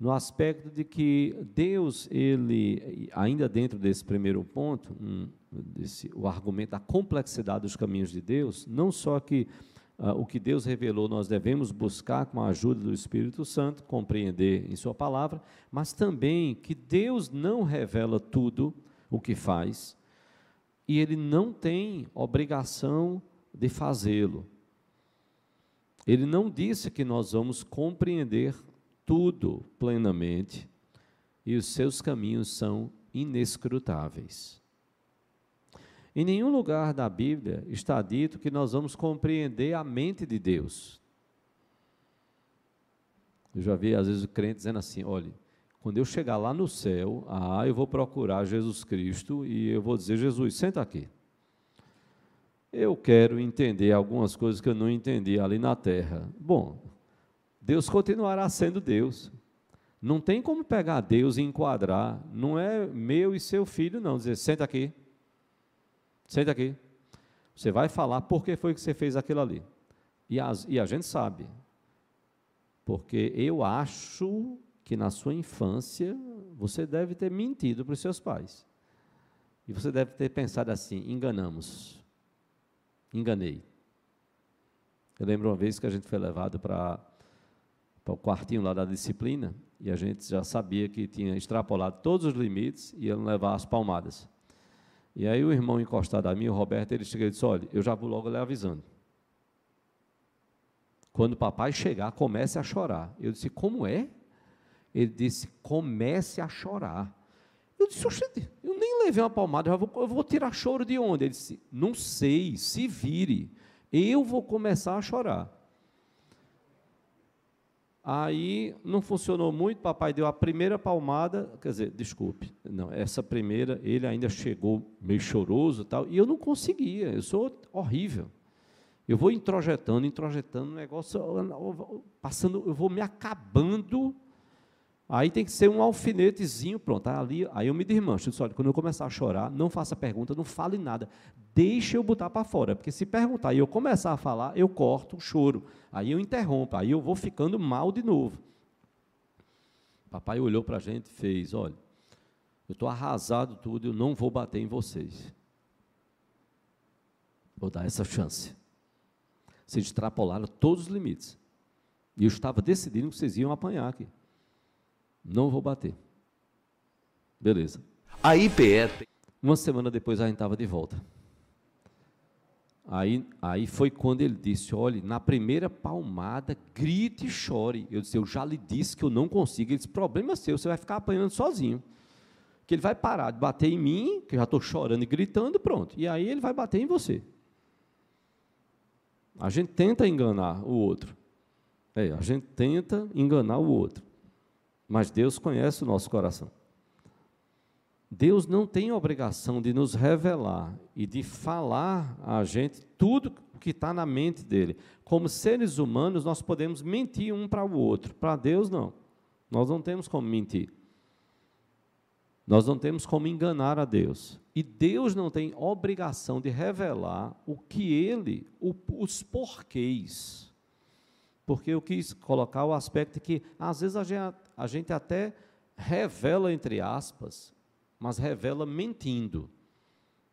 No aspecto de que Deus, ele, ainda dentro desse primeiro ponto, um, desse, o argumento da complexidade dos caminhos de Deus, não só que Uh, o que Deus revelou, nós devemos buscar com a ajuda do Espírito Santo, compreender em Sua palavra, mas também que Deus não revela tudo o que faz e Ele não tem obrigação de fazê-lo. Ele não disse que nós vamos compreender tudo plenamente e os seus caminhos são inescrutáveis. Em nenhum lugar da Bíblia está dito que nós vamos compreender a mente de Deus. Eu já vi às vezes o crente dizendo assim: olha, quando eu chegar lá no céu, ah, eu vou procurar Jesus Cristo e eu vou dizer: Jesus, senta aqui. Eu quero entender algumas coisas que eu não entendi ali na terra. Bom, Deus continuará sendo Deus. Não tem como pegar Deus e enquadrar. Não é meu e seu filho, não. Dizer, senta aqui. Senta aqui. Você vai falar por que foi que você fez aquilo ali. E, as, e a gente sabe. Porque eu acho que na sua infância você deve ter mentido para os seus pais. E você deve ter pensado assim: enganamos. Enganei. Eu lembro uma vez que a gente foi levado para, para o quartinho lá da disciplina e a gente já sabia que tinha extrapolado todos os limites e iam levar as palmadas. E aí o irmão encostado a mim, o Roberto, ele chegou e disse, olha, eu já vou logo lhe avisando. Quando o papai chegar, comece a chorar. Eu disse, como é? Ele disse, comece a chorar. Eu disse, eu nem levei uma palmada, eu vou, eu vou tirar choro de onde? Ele disse, não sei, se vire. Eu vou começar a chorar. Aí não funcionou muito, papai deu a primeira palmada, quer dizer, desculpe, não, essa primeira, ele ainda chegou meio choroso tal, e eu não conseguia, eu sou horrível. Eu vou introjetando, introjetando, o negócio, passando, eu vou me acabando. Aí tem que ser um alfinetezinho, pronto. Ali, aí eu me desmancho. Eu olha, quando eu começar a chorar, não faça pergunta, não fale nada. Deixa eu botar para fora. Porque se perguntar e eu começar a falar, eu corto o choro. Aí eu interrompo, aí eu vou ficando mal de novo. Papai olhou para a gente e fez, olha, eu estou arrasado tudo, eu não vou bater em vocês. Vou dar essa chance. Vocês extrapolaram todos os limites. E eu estava decidindo que vocês iam apanhar aqui. Não vou bater. Beleza. A IPE. Uma semana depois a gente estava de volta. Aí, aí foi quando ele disse: olhe, na primeira palmada, grite e chore. Eu disse: eu já lhe disse que eu não consigo. Ele disse: problema seu, você vai ficar apanhando sozinho que ele vai parar de bater em mim, que eu já estou chorando e gritando, pronto. E aí ele vai bater em você. A gente tenta enganar o outro. É, a gente tenta enganar o outro. Mas Deus conhece o nosso coração. Deus não tem obrigação de nos revelar e de falar a gente tudo que está na mente dele. Como seres humanos, nós podemos mentir um para o outro. Para Deus, não. Nós não temos como mentir. Nós não temos como enganar a Deus. E Deus não tem obrigação de revelar o que ele, o, os porquês. Porque eu quis colocar o aspecto que, às vezes, a gente, a gente até revela, entre aspas, mas revela mentindo.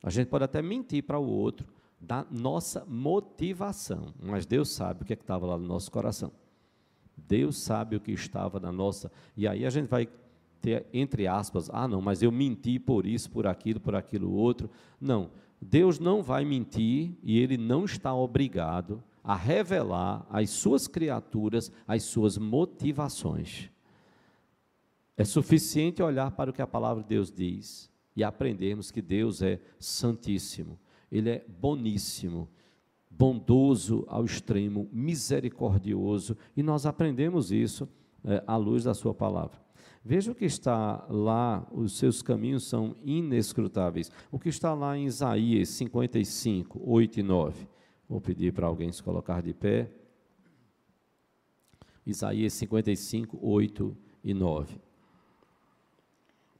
A gente pode até mentir para o outro da nossa motivação, mas Deus sabe o que, é estava lá no nosso coração. Deus sabe o que estava na nossa. E aí a gente vai ter, entre aspas, ah, não, mas eu menti por isso, por aquilo, por aquilo outro. Não. Deus não vai mentir e ele não está obrigado a revelar às suas criaturas as suas motivações. É suficiente olhar para o que a palavra de Deus diz e aprendermos que Deus é santíssimo, ele é boníssimo, bondoso ao extremo, misericordioso, e nós aprendemos isso é, à luz da sua palavra. Veja o que está lá, os seus caminhos são inescrutáveis. O que está lá em Isaías 55, 8 e 9. Vou pedir para alguém se colocar de pé. Isaías 55, 8 e 9.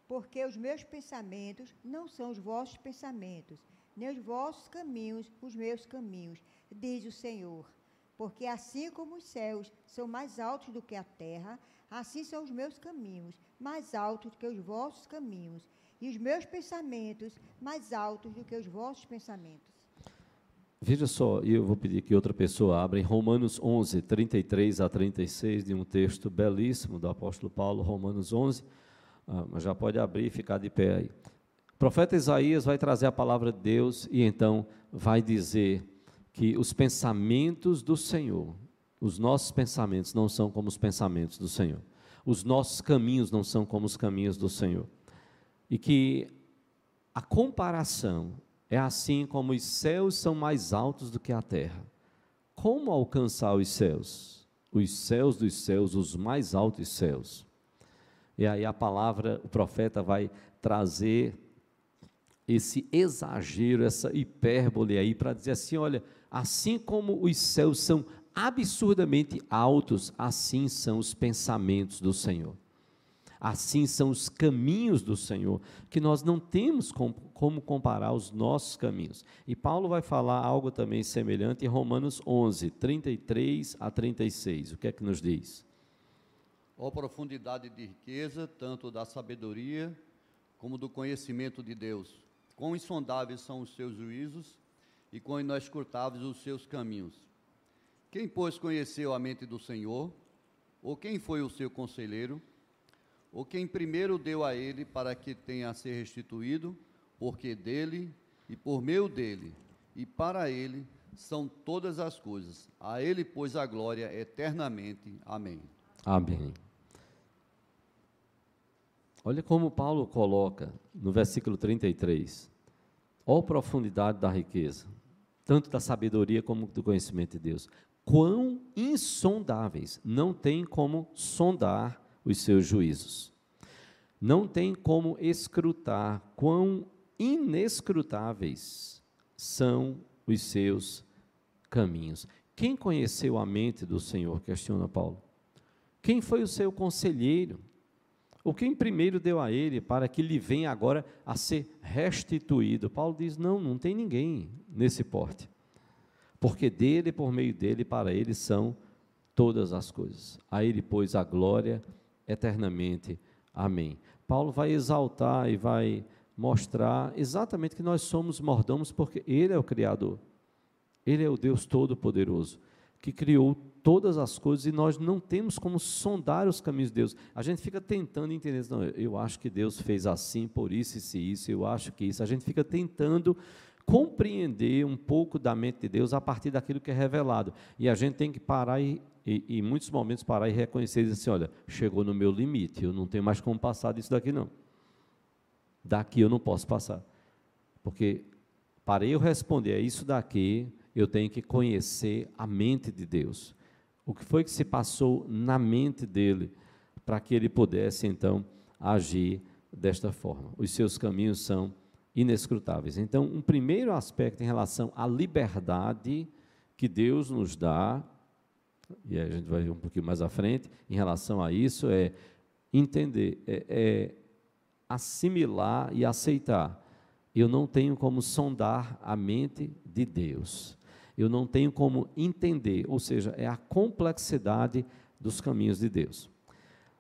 Porque os meus pensamentos não são os vossos pensamentos, nem os vossos caminhos os meus caminhos, diz o Senhor. Porque assim como os céus são mais altos do que a terra, Assim são os meus caminhos, mais altos do que os vossos caminhos, e os meus pensamentos mais altos do que os vossos pensamentos. Veja só, eu vou pedir que outra pessoa abra em Romanos 11, 33 a 36, de um texto belíssimo do apóstolo Paulo, Romanos 11, ah, mas já pode abrir e ficar de pé aí. O profeta Isaías vai trazer a palavra de Deus e então vai dizer que os pensamentos do Senhor, os nossos pensamentos não são como os pensamentos do Senhor. Os nossos caminhos não são como os caminhos do Senhor. E que a comparação é assim como os céus são mais altos do que a terra. Como alcançar os céus? Os céus dos céus, os mais altos céus. E aí a palavra, o profeta vai trazer esse exagero, essa hipérbole aí, para dizer assim: olha, assim como os céus são absurdamente altos, assim são os pensamentos do Senhor. Assim são os caminhos do Senhor, que nós não temos como, como comparar os nossos caminhos. E Paulo vai falar algo também semelhante em Romanos 11, 33 a 36. O que é que nos diz? Ó profundidade de riqueza, tanto da sabedoria como do conhecimento de Deus. Quão insondáveis são os seus juízos e quão inescrutáveis os seus caminhos. Quem, pois, conheceu a mente do Senhor? Ou quem foi o seu conselheiro? Ou quem primeiro deu a ele para que tenha a ser restituído? Porque dele e por meio dele e para ele são todas as coisas. A ele, pois, a glória eternamente. Amém. Amém. Olha como Paulo coloca no versículo 33. Ó profundidade da riqueza, tanto da sabedoria como do conhecimento de Deus quão insondáveis, não tem como sondar os seus juízos. Não tem como escrutar quão inescrutáveis são os seus caminhos. Quem conheceu a mente do Senhor? Questiona Paulo. Quem foi o seu conselheiro? O quem primeiro deu a ele para que lhe venha agora a ser restituído? Paulo diz: não, não tem ninguém nesse porte. Porque dele, por meio dele, para ele são todas as coisas. A ele, pois, a glória eternamente. Amém. Paulo vai exaltar e vai mostrar exatamente que nós somos mordomos porque ele é o Criador. Ele é o Deus Todo-Poderoso que criou todas as coisas e nós não temos como sondar os caminhos de Deus. A gente fica tentando entender, não, eu acho que Deus fez assim, por isso, e isso, eu acho que isso. A gente fica tentando compreender um pouco da mente de Deus a partir daquilo que é revelado. E a gente tem que parar e, e, em muitos momentos, parar e reconhecer e dizer assim: olha, chegou no meu limite, eu não tenho mais como passar disso daqui, não. Daqui eu não posso passar. Porque para eu responder a isso daqui, eu tenho que conhecer a mente de Deus. O que foi que se passou na mente dele para que ele pudesse então agir desta forma? Os seus caminhos são inescrutáveis. Então, um primeiro aspecto em relação à liberdade que Deus nos dá, e a gente vai um pouquinho mais à frente, em relação a isso, é entender, é, é assimilar e aceitar. Eu não tenho como sondar a mente de Deus. Eu não tenho como entender, ou seja, é a complexidade dos caminhos de Deus.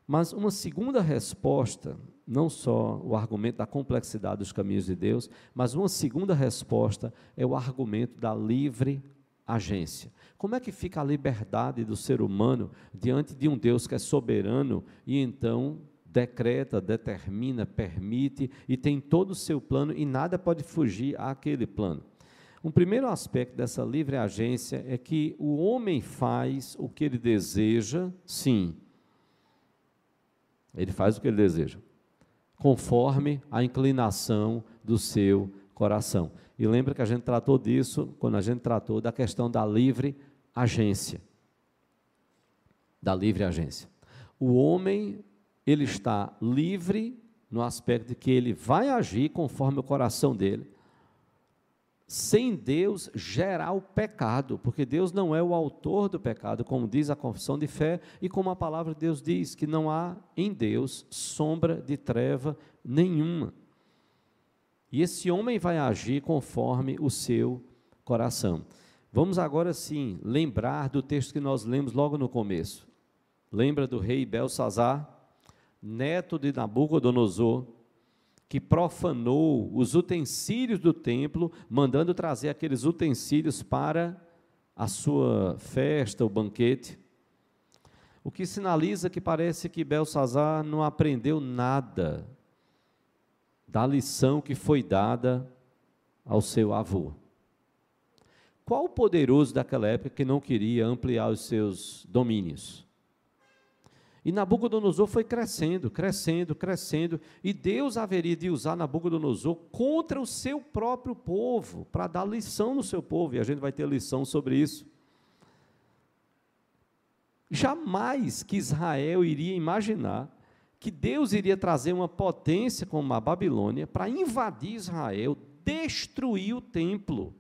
Mas uma segunda resposta não só o argumento da complexidade dos caminhos de Deus, mas uma segunda resposta é o argumento da livre agência. Como é que fica a liberdade do ser humano diante de um Deus que é soberano e então decreta, determina, permite e tem todo o seu plano e nada pode fugir àquele plano? Um primeiro aspecto dessa livre agência é que o homem faz o que ele deseja, sim. Ele faz o que ele deseja conforme a inclinação do seu coração. E lembra que a gente tratou disso quando a gente tratou da questão da livre agência. Da livre agência. O homem, ele está livre no aspecto de que ele vai agir conforme o coração dele, sem Deus gerar o pecado, porque Deus não é o autor do pecado, como diz a confissão de fé e como a palavra de Deus diz, que não há em Deus sombra de treva nenhuma. E esse homem vai agir conforme o seu coração. Vamos agora sim lembrar do texto que nós lemos logo no começo. Lembra do rei Belsazar, neto de Nabucodonosor, que profanou os utensílios do templo, mandando trazer aqueles utensílios para a sua festa, o banquete. O que sinaliza que parece que Belsazar não aprendeu nada da lição que foi dada ao seu avô. Qual o poderoso daquela época que não queria ampliar os seus domínios? E Nabucodonosor foi crescendo, crescendo, crescendo, e Deus haveria de usar Nabucodonosor contra o seu próprio povo, para dar lição no seu povo, e a gente vai ter lição sobre isso. Jamais que Israel iria imaginar que Deus iria trazer uma potência como a Babilônia para invadir Israel, destruir o templo.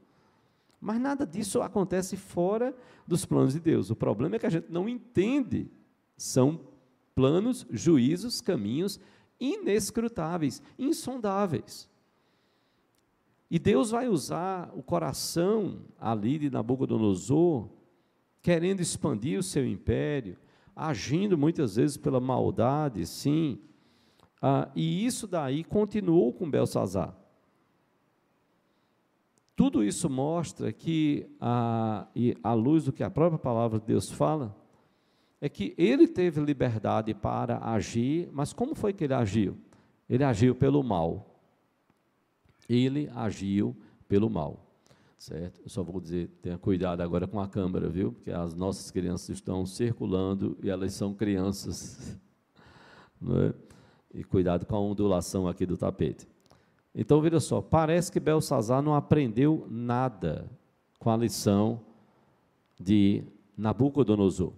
Mas nada disso acontece fora dos planos de Deus. O problema é que a gente não entende. São planos, juízos, caminhos inescrutáveis, insondáveis. E Deus vai usar o coração ali de Nabucodonosor, querendo expandir o seu império, agindo muitas vezes pela maldade, sim. Ah, e isso daí continuou com Belsazar. Tudo isso mostra que, ah, e à luz do que a própria palavra de Deus fala, é que ele teve liberdade para agir, mas como foi que ele agiu? Ele agiu pelo mal. Ele agiu pelo mal. Certo? Eu só vou dizer, tenha cuidado agora com a câmera, viu? Porque as nossas crianças estão circulando e elas são crianças. Não é? E cuidado com a ondulação aqui do tapete. Então, veja só, parece que Belsazar não aprendeu nada com a lição de Nabucodonosor.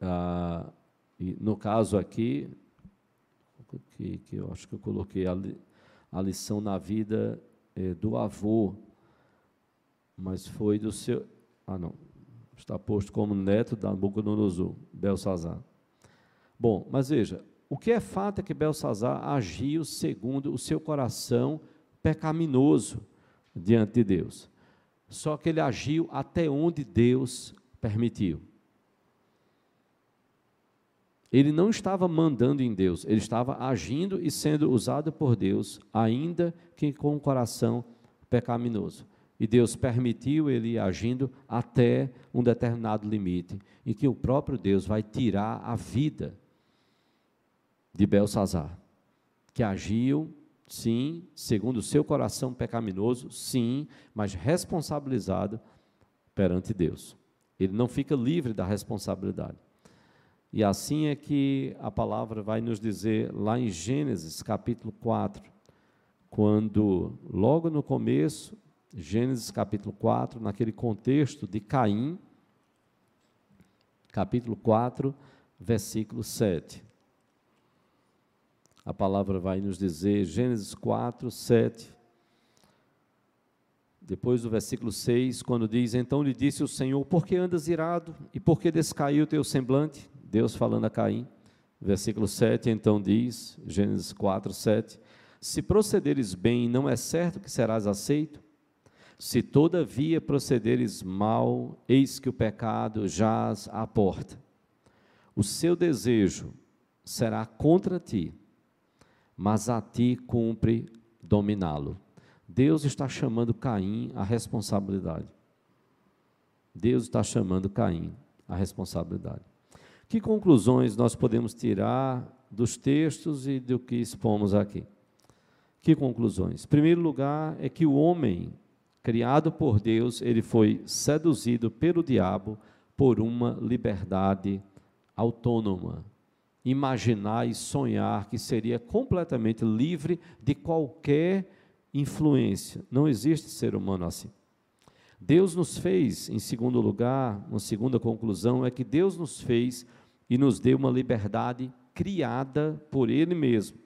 Ah, no caso aqui, que, que eu acho que eu coloquei a, a lição na vida é, do avô. mas foi do seu. Ah, não. Está posto como neto da Nabucodonosor, Belsazar. Bom, mas veja, o que é fato é que Belsazar agiu segundo o seu coração pecaminoso diante de Deus. Só que ele agiu até onde Deus permitiu. Ele não estava mandando em Deus, ele estava agindo e sendo usado por Deus, ainda que com o coração pecaminoso. E Deus permitiu ele agindo até um determinado limite, em que o próprio Deus vai tirar a vida de Belsazar, que agiu, sim, segundo o seu coração pecaminoso, sim, mas responsabilizado perante Deus. Ele não fica livre da responsabilidade. E assim é que a palavra vai nos dizer lá em Gênesis capítulo 4, quando logo no começo, Gênesis capítulo 4, naquele contexto de Caim, capítulo 4, versículo 7. A palavra vai nos dizer, Gênesis 4, 7. Depois do versículo 6, quando diz: Então lhe disse o Senhor: Por que andas irado? E por que descaiu o teu semblante? Deus falando a Caim. Versículo 7, então diz, Gênesis 4, 7: Se procederes bem, não é certo que serás aceito? Se todavia procederes mal, eis que o pecado jaz à porta. O seu desejo será contra ti, mas a ti cumpre dominá-lo. Deus está chamando Caim à responsabilidade. Deus está chamando Caim à responsabilidade. Que conclusões nós podemos tirar dos textos e do que expomos aqui? Que conclusões? Em primeiro lugar, é que o homem, criado por Deus, ele foi seduzido pelo diabo por uma liberdade autônoma, imaginar e sonhar que seria completamente livre de qualquer influência. Não existe ser humano assim. Deus nos fez, em segundo lugar, uma segunda conclusão é que Deus nos fez e nos deu uma liberdade criada por Ele mesmo,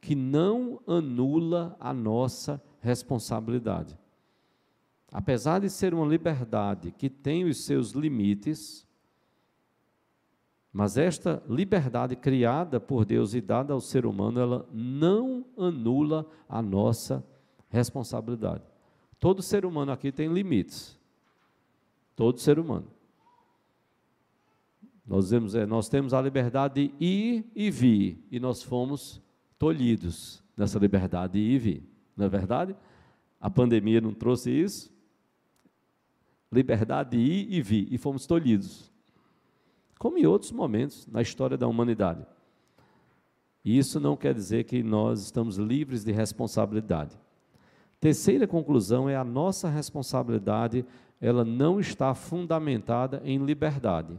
que não anula a nossa responsabilidade. Apesar de ser uma liberdade que tem os seus limites, mas esta liberdade criada por Deus e dada ao ser humano, ela não anula a nossa responsabilidade. Todo ser humano aqui tem limites. Todo ser humano. Nós, é, nós temos a liberdade de ir e vir, e nós fomos tolhidos nessa liberdade de ir e vir. Não é verdade? A pandemia não trouxe isso? Liberdade de ir e vir, e fomos tolhidos como em outros momentos na história da humanidade. E isso não quer dizer que nós estamos livres de responsabilidade. Terceira conclusão é a nossa responsabilidade, ela não está fundamentada em liberdade.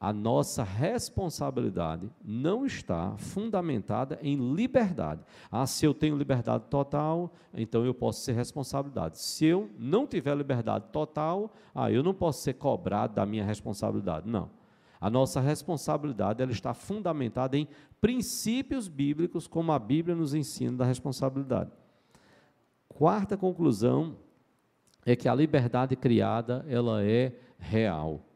A nossa responsabilidade não está fundamentada em liberdade. Ah, se eu tenho liberdade total, então eu posso ser responsabilidade. Se eu não tiver liberdade total, ah, eu não posso ser cobrado da minha responsabilidade. Não. A nossa responsabilidade ela está fundamentada em princípios bíblicos, como a Bíblia nos ensina da responsabilidade. Quarta conclusão é que a liberdade criada ela é real.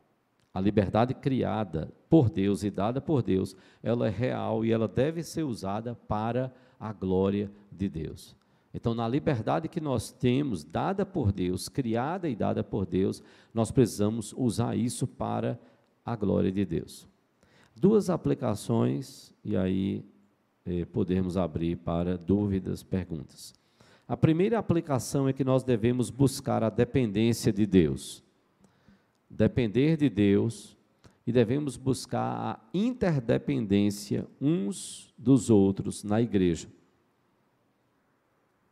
A liberdade criada por Deus e dada por Deus, ela é real e ela deve ser usada para a glória de Deus. Então, na liberdade que nós temos, dada por Deus, criada e dada por Deus, nós precisamos usar isso para a glória de Deus. Duas aplicações, e aí eh, podemos abrir para dúvidas, perguntas. A primeira aplicação é que nós devemos buscar a dependência de Deus. Depender de Deus e devemos buscar a interdependência uns dos outros na igreja.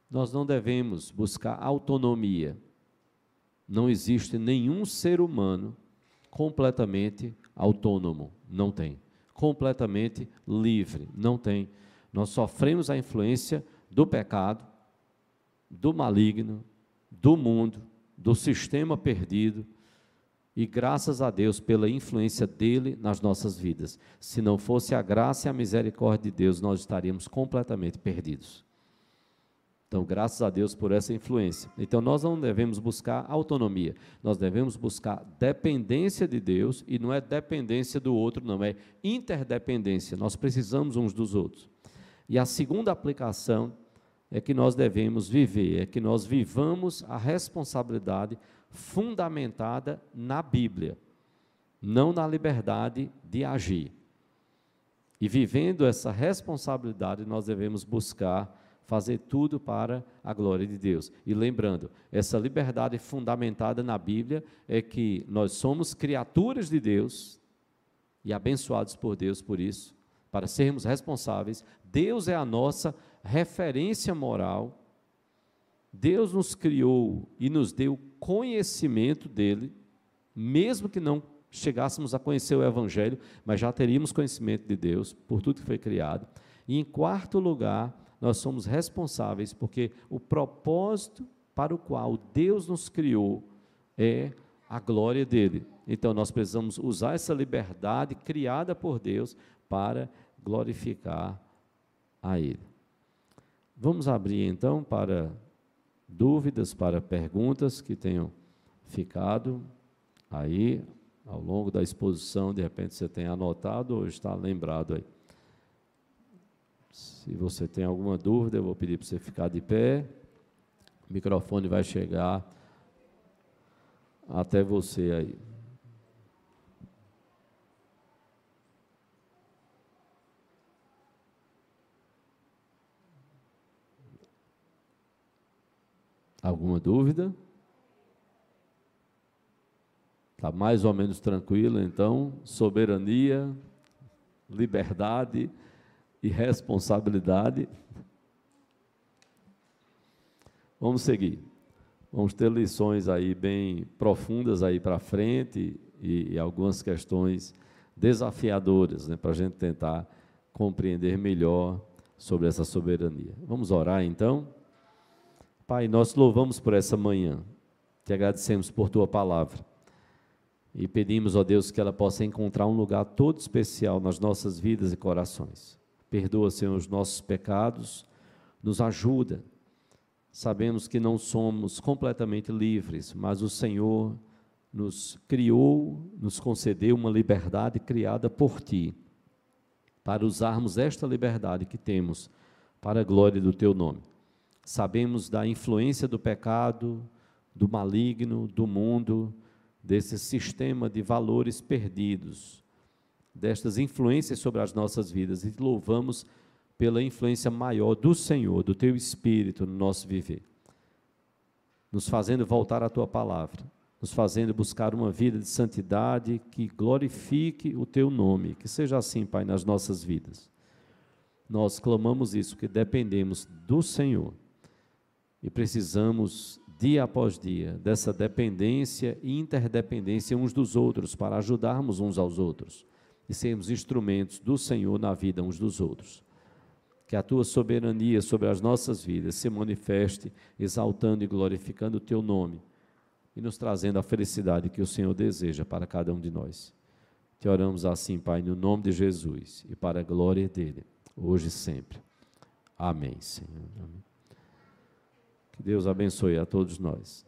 Nós não devemos buscar autonomia. Não existe nenhum ser humano completamente autônomo, não tem. Completamente livre, não tem. Nós sofremos a influência do pecado, do maligno, do mundo, do sistema perdido, e graças a Deus pela influência dele nas nossas vidas. Se não fosse a graça e a misericórdia de Deus, nós estaríamos completamente perdidos. Então, graças a Deus por essa influência. Então, nós não devemos buscar autonomia, nós devemos buscar dependência de Deus, e não é dependência do outro, não, é interdependência. Nós precisamos uns dos outros. E a segunda aplicação é que nós devemos viver, é que nós vivamos a responsabilidade fundamentada na Bíblia, não na liberdade de agir. E vivendo essa responsabilidade, nós devemos buscar fazer tudo para a glória de Deus. E lembrando, essa liberdade fundamentada na Bíblia é que nós somos criaturas de Deus e abençoados por Deus por isso, para sermos responsáveis. Deus é a nossa referência moral. Deus nos criou e nos deu conhecimento dele, mesmo que não chegássemos a conhecer o Evangelho, mas já teríamos conhecimento de Deus por tudo que foi criado. E em quarto lugar, nós somos responsáveis porque o propósito para o qual Deus nos criou é a glória dele. Então nós precisamos usar essa liberdade criada por Deus para glorificar a ele. Vamos abrir então para dúvidas, para perguntas que tenham ficado aí ao longo da exposição, de repente você tem anotado ou está lembrado aí. Se você tem alguma dúvida, eu vou pedir para você ficar de pé. O microfone vai chegar até você aí. Alguma dúvida? Está mais ou menos tranquilo, então, soberania, liberdade e responsabilidade. Vamos seguir. Vamos ter lições aí bem profundas aí para frente e, e, algumas questões desafiadoras, né, para a gente tentar compreender melhor sobre essa soberania. Vamos orar então? Pai, nós louvamos por essa manhã, te agradecemos por tua palavra. E pedimos, ó Deus, que ela possa encontrar um lugar todo especial nas nossas vidas e corações. Perdoa, Senhor, os nossos pecados, nos ajuda. Sabemos que não somos completamente livres, mas o Senhor nos criou, nos concedeu uma liberdade criada por Ti, para usarmos esta liberdade que temos para a glória do Teu nome. Sabemos da influência do pecado, do maligno, do mundo, desse sistema de valores perdidos, destas influências sobre as nossas vidas, e te louvamos pela influência maior do Senhor, do teu Espírito no nosso viver, nos fazendo voltar à tua palavra, nos fazendo buscar uma vida de santidade que glorifique o teu nome, que seja assim, Pai, nas nossas vidas. Nós clamamos isso, que dependemos do Senhor e precisamos dia após dia, dessa dependência e interdependência uns dos outros, para ajudarmos uns aos outros e sermos instrumentos do Senhor na vida uns dos outros. Que a tua soberania sobre as nossas vidas se manifeste, exaltando e glorificando o teu nome e nos trazendo a felicidade que o Senhor deseja para cada um de nós. Te oramos assim, Pai, no nome de Jesus e para a glória dele, hoje e sempre. Amém, Senhor. Amém. Que Deus abençoe a todos nós.